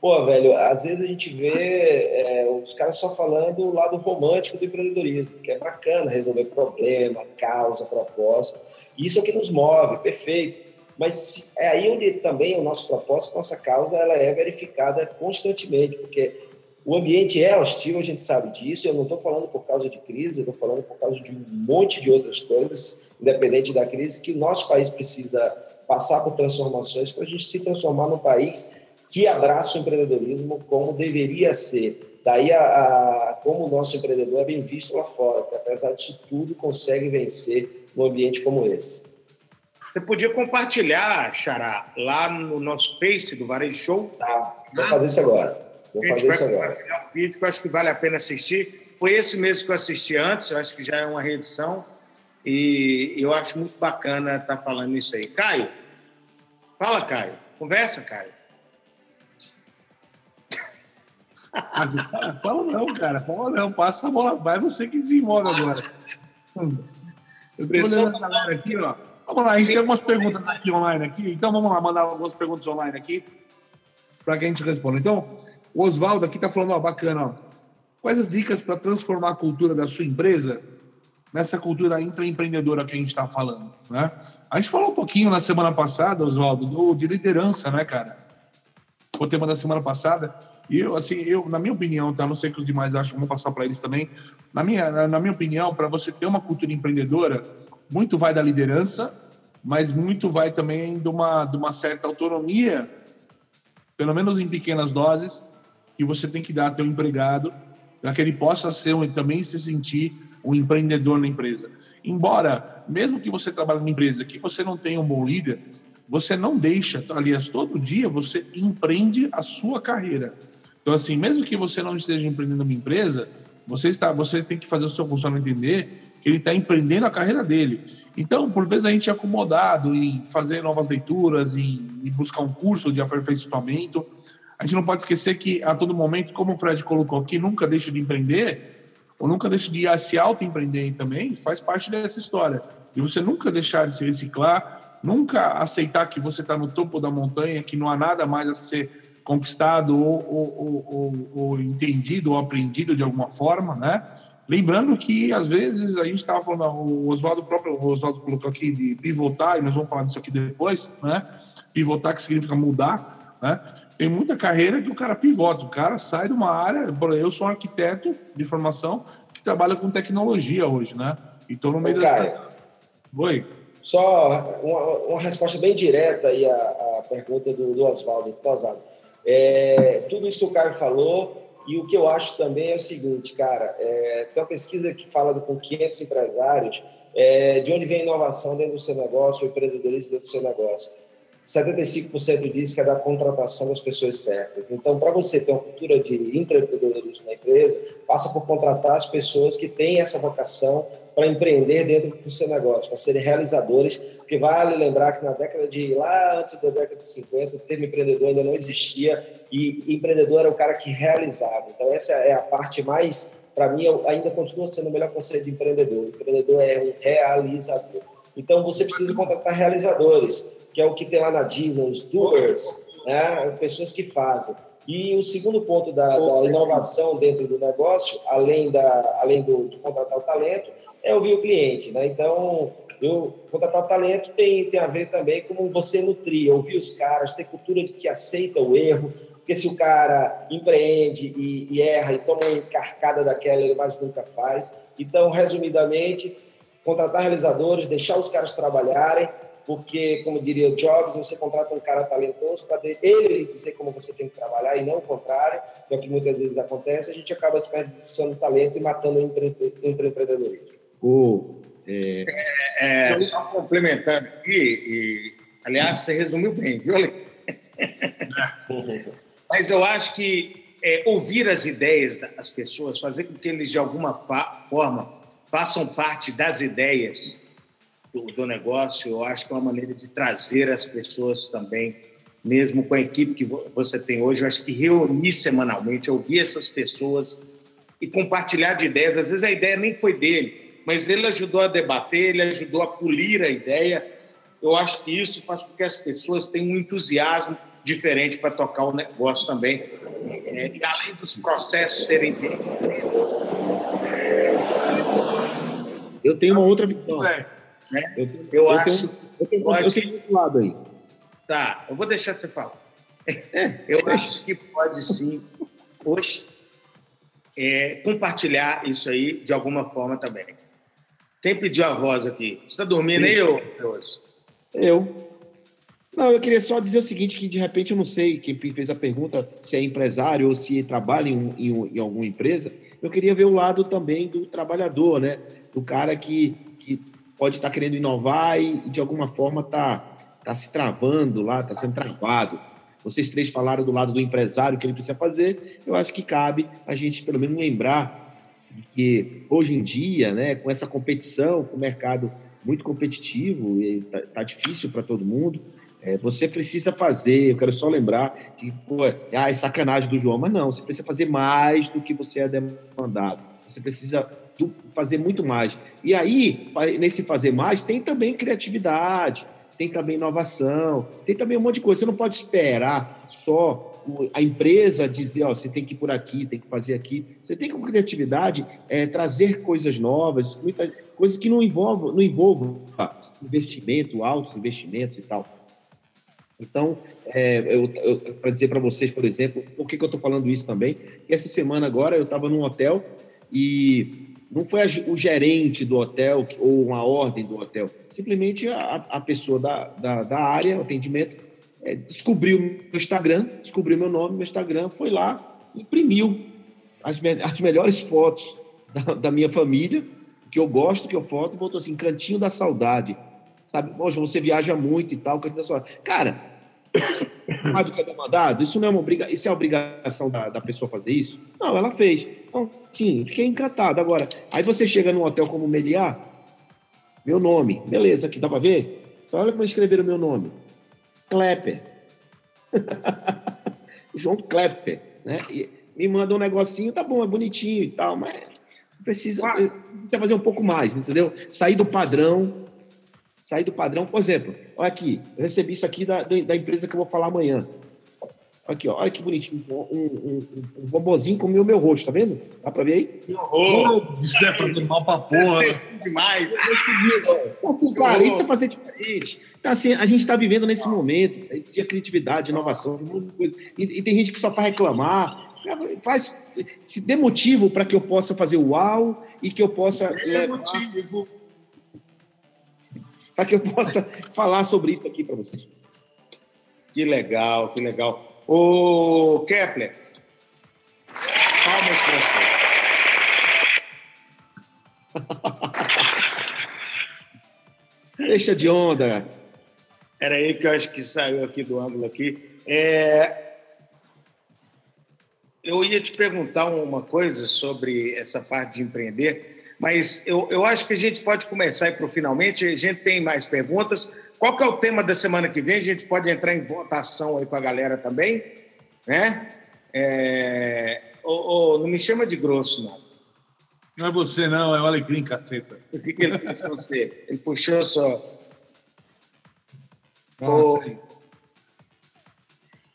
Pô, velho, às vezes a gente vê é, os caras só falando o lado romântico do empreendedorismo, que é bacana resolver problema, causa, proposta. Isso é o que nos move, perfeito. Mas é aí onde também o nosso propósito, nossa causa, ela é verificada constantemente, porque o ambiente é hostil, a gente sabe disso. Eu não estou falando por causa de crise, eu estou falando por causa de um monte de outras coisas, independente da crise, que o nosso país precisa passar por transformações para a gente se transformar num país que abraça o empreendedorismo como deveria ser. Daí a, a, como o nosso empreendedor é bem visto lá fora, que apesar disso tudo consegue vencer num ambiente como esse. Você podia compartilhar, Xará, lá no nosso Face do Varejo Show. Tá, vou fazer isso agora. Vou fazer isso agora. Um vídeo que eu acho que vale a pena assistir. Foi esse mesmo que eu assisti antes, eu acho que já é uma reedição. E eu acho muito bacana estar falando isso aí. Caio, fala, Caio. Conversa, Caio. fala não, cara. Fala não. Passa a bola. Vai você que desenvolve agora. Eu tô olhando a galera aqui, ó. Vamos lá, a gente tem algumas perguntas aqui online aqui. Então vamos lá, mandar algumas perguntas online aqui para que a gente responda. Então, o Oswaldo aqui está falando, ó, bacana, ó. Quais as dicas para transformar a cultura da sua empresa nessa cultura intraempreendedora que a gente está falando, né? A gente falou um pouquinho na semana passada, Oswaldo, de liderança, né, cara? O tema da semana passada. E eu, assim, eu, na minha opinião, tá? Não sei o que os demais acham, vamos passar para eles também. Na minha, na minha opinião, para você ter uma cultura empreendedora, muito vai da liderança, mas muito vai também de uma, de uma certa autonomia, pelo menos em pequenas doses, que você tem que dar ao teu empregado, para que ele possa ser também se sentir um empreendedor na empresa. Embora, mesmo que você trabalhe numa empresa que você não tenha um bom líder, você não deixa, aliás, todo dia você empreende a sua carreira. Então, assim, mesmo que você não esteja empreendendo uma empresa, você está, você tem que fazer o seu funcionário entender que ele está empreendendo a carreira dele. Então, por vezes a gente é acomodado em fazer novas leituras, em, em buscar um curso de aperfeiçoamento. A gente não pode esquecer que a todo momento, como o Fred colocou aqui, nunca deixa de empreender ou nunca deixe de se auto-empreender também, faz parte dessa história. E você nunca deixar de se reciclar, nunca aceitar que você está no topo da montanha, que não há nada mais a ser conquistado ou, ou, ou, ou entendido ou aprendido de alguma forma, né? Lembrando que, às vezes, a gente estava falando, o Oswaldo próprio, o Oswaldo colocou aqui de pivotar, e nós vamos falar disso aqui depois, né? Pivotar, que significa mudar, né? Tem muita carreira que o cara pivota, o cara sai de uma área. Eu sou um arquiteto de formação que trabalha com tecnologia hoje, né? E estou no meio da. Oi. Só uma, uma, resposta bem direta aí à, à pergunta do, do Oswaldo Tosado. É, tudo isso que o Caio falou, e o que eu acho também é o seguinte, cara: é, tem uma pesquisa que fala com 500 empresários é, de onde vem a inovação dentro do seu negócio, o empreendedorismo dentro do seu negócio. 75% diz que é da contratação das pessoas certas. Então, para você ter uma cultura de empreendedorismo na empresa, passa por contratar as pessoas que têm essa vocação para empreender dentro do seu negócio, para serem realizadores, porque vale lembrar que na década de lá antes da década de 50, o termo empreendedor ainda não existia e empreendedor era o cara que realizava. Então essa é a parte mais, para mim, ainda continua sendo o melhor conceito de empreendedor. O empreendedor é um realizador. Então você precisa contratar realizadores que é o que tem lá na Disney, os doers, né? pessoas que fazem. E o segundo ponto da, da inovação dentro do negócio, além, da, além do, de contratar o talento, é ouvir o cliente. Né? Então, eu, contratar o talento tem, tem a ver também com você nutrir, ouvir os caras, ter cultura de que aceita o erro, porque se o cara empreende e, e erra e toma uma encarcada daquela, ele mais nunca faz. Então, resumidamente, contratar realizadores, deixar os caras trabalharem, porque, como diria o Jobs, você contrata um cara talentoso para ele dizer como você tem que trabalhar e não o contrário, que é o que muitas vezes acontece, a gente acaba desperdiçando talento e matando o empreendedorismo. O, é... É, é, só complementando aqui, e, aliás, você resumiu bem, viu, Ale? Mas eu acho que é, ouvir as ideias das pessoas, fazer com que eles, de alguma forma, façam parte das ideias do, do, negócio, eu acho que é uma maneira de trazer as pessoas também, mesmo com a equipe que você tem hoje, eu acho que reunir semanalmente, ouvir essas pessoas e compartilhar de ideias. Às vezes a ideia nem foi dele, mas ele ajudou a debater, ele ajudou a polir a ideia. Eu acho que isso faz com que as pessoas tenham um entusiasmo diferente para tocar o negócio também. É, e além dos processos serem Eu tenho uma outra visão. É. Né? Eu, Eu eu acho- tenho, eu tenho, eu acho eu tenho outro lado aí. Tá, eu vou deixar você falar. Eu acho que pode sim, hoje, é, compartilhar isso aí de alguma forma também. Quem pediu a voz aqui? Você está dormindo aí, ô Teoso? Eu. Não, eu queria só dizer o seguinte, que de repente eu não sei quem fez a pergunta, se é empresário ou se trabalha em, em em alguma empresa. Eu queria ver o lado também do trabalhador, né? Do cara que pode estar querendo inovar e, de alguma forma está tá se travando lá, está sendo travado. Vocês três falaram do lado do empresário, o que ele precisa fazer. Eu acho que cabe a gente, pelo menos, lembrar que hoje em dia, né, com essa competição, com o mercado muito competitivo, e tá, difícil para todo mundo, é, você precisa fazer, eu quero só lembrar, que, pô, ah, é sacanagem do João, mas não, você precisa fazer mais do que você é demandado. Você precisa do- fazer muito mais. E aí, nesse fazer mais, tem também criatividade, tem também inovação, tem também um monte de coisa. Você não pode esperar só a empresa dizer, ó, você tem que ir por aqui, tem que fazer aqui. Você tem com criatividade é, trazer coisas novas, muitas coisas que não envolvam, não envolvam ah, investimento, altos investimentos e tal. Então, é, para dizer para vocês, por exemplo, por que, que eu estou falando isso também? Que essa semana agora eu estava num hotel e não foi o gerente do hotel ou uma ordem do hotel, simplesmente a, a pessoa da, da, da área, o atendimento, é, descobriu meu Instagram, descobriu meu nome, meu Instagram, foi lá, imprimiu as, me- as melhores fotos da, da minha família, que eu gosto, que eu foto, botou assim, cantinho da saudade. Sabe, poxa, você viaja muito e tal, cantinho da saudade. Cara, mais do que é demandado, isso não é uma obrigação, isso é obrigação da, da pessoa fazer isso? Não, ela fez. Então, sim, fiquei encantado. Agora, aí você chega num hotel como Meliá, meu nome, beleza, aqui dá pra ver? Então, olha como escreveram meu nome. Klepper. João Klepper, né? E me manda um negocinho, tá bom, é bonitinho e tal, mas precisa, precisa fazer um pouco mais, entendeu? Sair do padrão, sair do padrão. Por exemplo, olha aqui, eu recebi isso aqui da, da empresa que eu vou falar amanhã. Aqui, ó, olha que bonitinho, um, um, um, um bobozinho comeu meu rosto, tá vendo? Dá pra ver aí? Ô, Isso deve fazer mal pra porra. demais. Então, assim, cara, isso é fazer diferente. Então, assim, a gente está vivendo nesse momento de criatividade, inovação, de coisa. e, e tem gente que só faz reclamar. Faz, se dê motivo para que eu possa fazer o uau e que eu possa levar, para que eu possa falar sobre isso aqui para vocês. Que legal, que legal. Ô, Kepler, palmas para você. Deixa de onda. Era aí que eu acho que saiu aqui do ângulo aqui. É, Eu ia te perguntar uma coisa sobre essa parte de empreender, mas eu, eu acho que a gente pode começar para o finalmente. A gente tem mais perguntas. Qual que é o tema da semana que vem? A gente pode entrar em votação aí com a galera também, né? É... ô, ô, não me chama de grosso, não. Não é você, não, é o Alecrim, caceta. O que, que ele fez com você? Ele puxou só. Nossa, aí.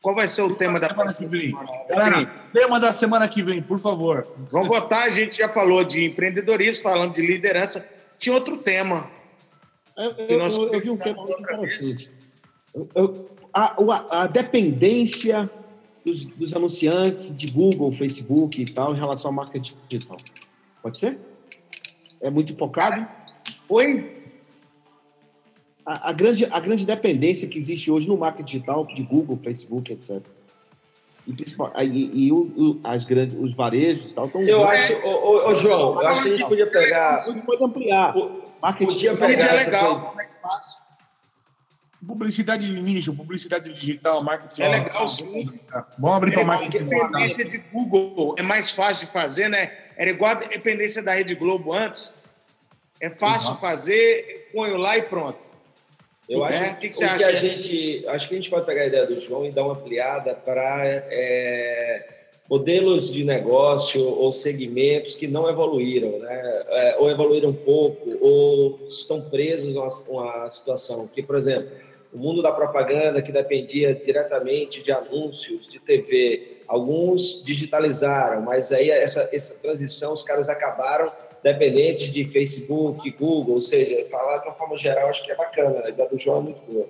Qual vai ser o tema da semana que vem. Galera, Galera, tema da semana que vem, por favor. Vamos votar. A gente já falou de empreendedorismo, falando de liderança. Tinha outro tema. Eu, eu- eu- eu vi um tema muito interessante. Eu- eu- a, a dependência dos, dos anunciantes de Google, Facebook e tal em relação ao marketing digital. Pode ser? É muito focado? Oi? A, a grande, a grande dependência que existe hoje no marketing digital de Google, Facebook, etc. E, e, e o- o- as grandes, os varejos e tal estão Eu acho, ô, ô, João, eu acho que a gente podia pegar. Pode ampliar. Marketing Podia digital- pegar é legal. Publicidade de nicho, publicidade digital, marketing. É legal, sim. Vamos abrir para É, a marketing dependência de Google é mais fácil de fazer, né? Era igual a dependência da Rede Globo antes. É fácil fazer, ponho lá e pronto. Eu acho É, que, que acha? a gente, acho que a gente pode pegar a ideia do João e dar uma ampliada para é, modelos de negócio ou segmentos que não evoluíram, né? É, ou evoluíram pouco, ou estão presos a uma situação que, por exemplo, o mundo da propaganda que dependia diretamente de anúncios, de TV, alguns digitalizaram, mas aí essa, essa transição os caras acabaram dependentes de Facebook, Google, ou seja, falar de uma forma geral acho que é bacana, a ideia do João é muito boa.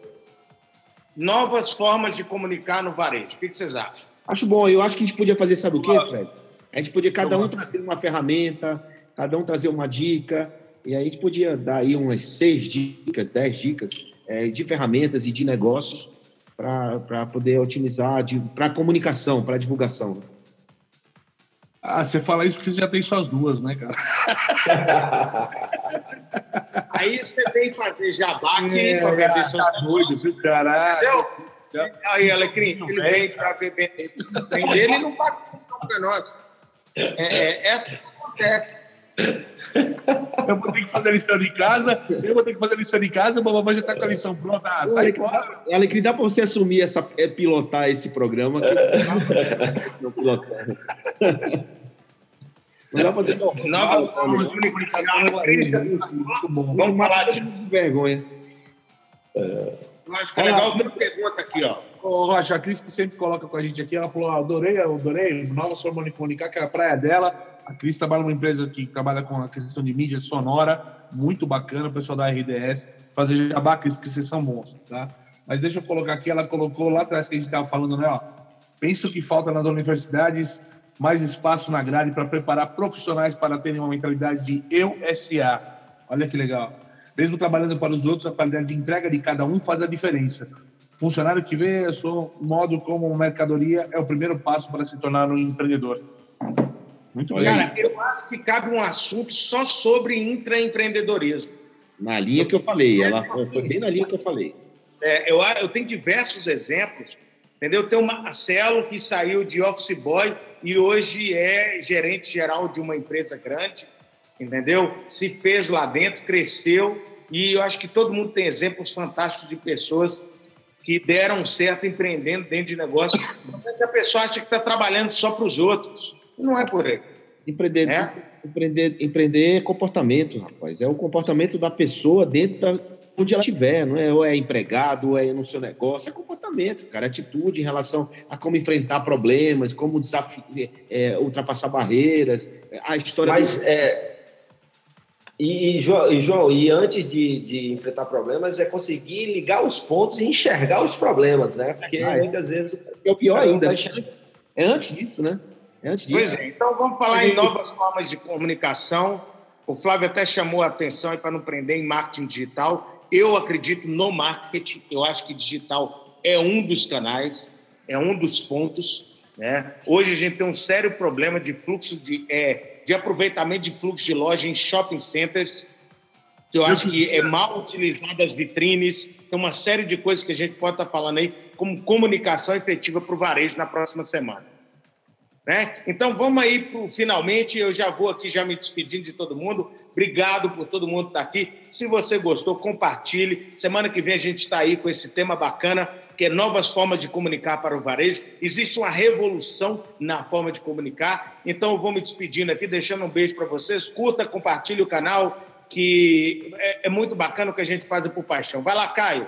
Novas formas de comunicar no varejo, o que vocês acham? Acho bom, eu acho que a gente podia fazer, sabe o quê, Fred? A gente podia cada um trazer uma ferramenta, cada um trazer uma dica, e aí a gente podia dar aí umas seis dicas, dez dicas é, de ferramentas e de negócios para poder utilizar para comunicação, para divulgação. Ah, você fala isso porque você já tem suas duas, né, cara? Aí você vem fazer jabá aqui é, para vender seus tá doido, viu, caralho? Aí, Alecrim, ele vem para vender ele não paga para nós. É, é, essa que acontece. Eu vou ter que fazer a lição de casa, eu vou ter que fazer a lição de casa, a mamãe já está com a lição pronta. Ah, sai fora. Alecrim, dá para você assumir, essa, é, pilotar esse programa que não pilotar. Não dá para ter nova forma de comunicação Vamos falar de vergonha. É. Eu acho que é legal outra pergunta aqui, ó. Ô, Rocha, a Cris que sempre coloca com a gente aqui, ela falou: adorei, adorei, nova forma de comunicar, que é a praia dela. A Cris trabalha numa empresa que trabalha com a questão de mídia sonora, muito bacana, o pessoal da RDS. Fazer jabá, Cris, porque vocês são bons, tá? Mas deixa eu colocar aqui, ela colocou lá atrás que a gente estava falando, né? Ó, penso que falta nas universidades mais espaço na grade para preparar profissionais para terem uma mentalidade de eu SA. Olha que legal. Mesmo trabalhando para os outros, a qualidade de entrega de cada um faz a diferença. Funcionário que vê o seu modo como mercadoria é o primeiro passo para se tornar um empreendedor. Muito bem. Cara, eu acho que cabe um assunto só sobre intraempreendedorismo. Na linha que eu falei, ela foi bem na linha que eu falei. É, eu, eu tenho diversos exemplos, entendeu? Tem o Marcelo que saiu de office boy e hoje é gerente geral de uma empresa grande entendeu? Se fez lá dentro, cresceu, e eu acho que todo mundo tem exemplos fantásticos de pessoas que deram certo empreendendo dentro de negócio. A pessoa acha que está trabalhando só para os outros. Não é por aí. Empreender, é? empreender, empreender é comportamento, rapaz. É o comportamento da pessoa dentro da, onde ela estiver, não é? Ou é empregado, ou é no seu negócio. É comportamento, cara. Atitude em relação a como enfrentar problemas, como desafiar, é, ultrapassar barreiras. A história. Mas do... é e, e, João, e antes de, de, enfrentar problemas, é conseguir ligar os pontos e enxergar os problemas, né? Porque ah, é. muitas vezes. É o pior ainda. Tá é antes disso, né? É antes disso. Pois é, então vamos falar em novas formas de comunicação. O Flávio até chamou a atenção para não prender em marketing digital. Eu acredito no marketing, eu acho que digital é um dos canais, é um dos pontos. Né? Hoje a gente tem um sério problema de fluxo de. É, de aproveitamento de fluxo de loja em shopping centers, que eu acho que é mal utilizado as vitrines, tem uma série de coisas que a gente pode estar falando aí como comunicação efetiva para o varejo na próxima semana. Né? Então vamos aí para finalmente, eu já vou aqui já me despedindo de todo mundo. Obrigado por todo mundo estar aqui. Se você gostou, compartilhe. Semana que vem a gente está aí com esse tema bacana que é novas formas de comunicar para o varejo. Existe uma revolução na forma de comunicar. Então, eu vou me despedindo aqui, deixando um beijo para vocês. Curta, compartilhe o canal, que é, é muito bacana o que a gente faz por paixão. Vai lá, Caio.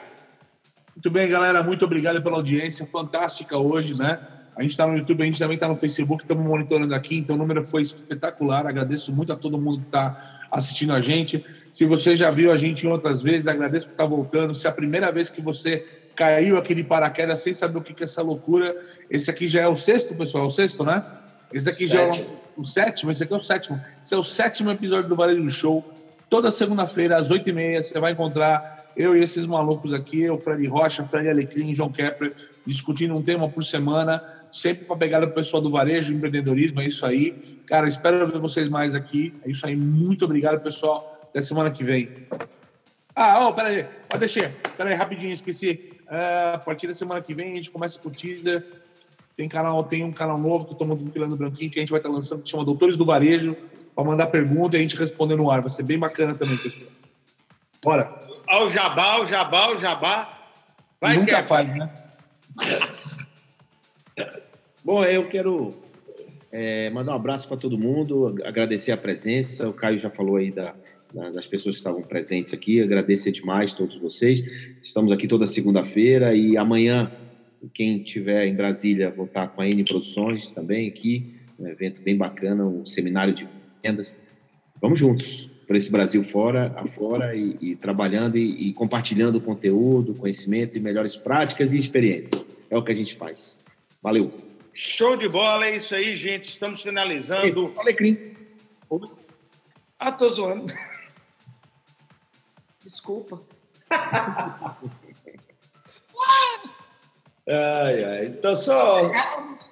Muito bem, galera. Muito obrigado pela audiência fantástica hoje, né? A gente está no YouTube, a gente também está no Facebook, estamos monitorando aqui, então o número foi espetacular. Agradeço muito a todo mundo que está assistindo a gente. Se você já viu a gente em outras vezes, agradeço por estar voltando. Se é a primeira vez que você caiu aquele paraquedas sem saber o que é essa loucura. Esse aqui já é o sexto, pessoal, o sexto, né? Esse aqui já é o, o, sétimo, esse aqui é o sétimo. Esse é o sétimo episódio do Varejo Show. Toda segunda-feira, às oito e meia, você vai encontrar eu e esses malucos aqui, o Fred Rocha, Fred Alecrim, João Kepler, discutindo um tema por semana, sempre para pegar o pessoal do varejo, empreendedorismo, é isso aí. Cara, espero ver vocês mais aqui. É isso aí. Muito obrigado, pessoal. Até semana que vem. Ah, oh, peraí, pode deixar. Peraí, rapidinho, esqueci. É, a partir da semana que vem a gente começa com o teaser. Tem, canal, tem um canal novo que eu estou montando com Branquinho, que a gente vai estar tá lançando, que chama Doutores do Varejo, para mandar pergunta e a gente responder no ar. Vai ser bem bacana também, pessoal. Bora. Ao jabá, o jabá, o jabá. Vai, Nunca faz, né? Bom, eu quero é, mandar um abraço para todo mundo, agradecer a presença. O Caio já falou aí da, das pessoas que estavam presentes aqui. Agradecer demais todos vocês. Estamos aqui toda segunda-feira e amanhã, quem estiver em Brasília, vou estar com a N Produções também aqui, um evento bem bacana, um seminário de vendas. Vamos juntos para esse Brasil fora, afora e, e trabalhando e, e compartilhando conteúdo, conhecimento e melhores práticas e experiências. É o que a gente faz. Valeu! Show de bola, é isso aí, gente. Estamos finalizando. Alecrim. Ah, tô zoando. Desculpa. ai, ai. Então, só,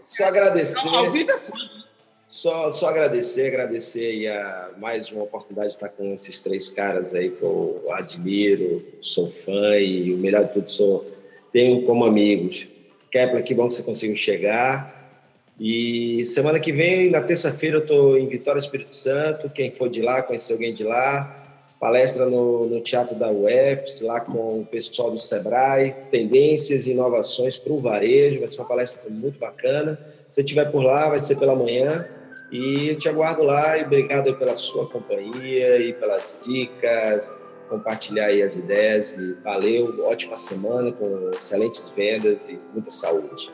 só agradecer. A vida é foda. Só, só agradecer, agradecer aí a mais uma oportunidade de estar com esses três caras aí que eu admiro, sou fã e o melhor de tudo, sou, tenho como amigos. Kepler, que bom que você conseguiu chegar. E semana que vem, na terça-feira, eu estou em Vitória Espírito Santo. Quem for de lá, conhecer alguém de lá. Palestra no, no Teatro da UFS, lá com o pessoal do Sebrae. Tendências e inovações para o varejo. Vai ser uma palestra muito bacana. Se estiver por lá, vai ser pela manhã. E eu te aguardo lá e obrigado pela sua companhia e pelas dicas, compartilhar aí as ideias e valeu, ótima semana com excelentes vendas e muita saúde.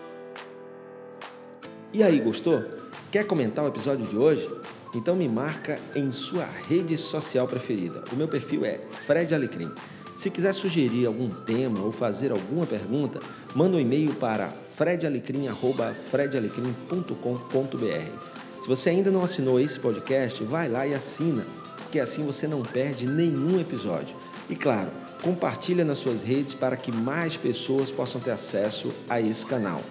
E aí, gostou? Quer comentar o episódio de hoje? Então me marca em sua rede social preferida. O meu perfil é Fred Alecrim. Se quiser sugerir algum tema ou fazer alguma pergunta, manda um e-mail para fredalecrim@fredalecrim.com.br. Se você ainda não assinou esse podcast, vai lá e assina, porque assim você não perde nenhum episódio. E claro, compartilha nas suas redes para que mais pessoas possam ter acesso a esse canal.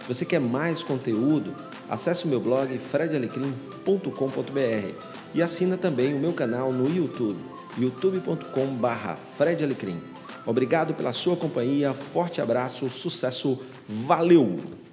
Se você quer mais conteúdo, acesse o meu blog fredalecrim.com.br e assina também o meu canal no YouTube, youtube.com/fredalecrim. Obrigado pela sua companhia, forte abraço, sucesso, valeu!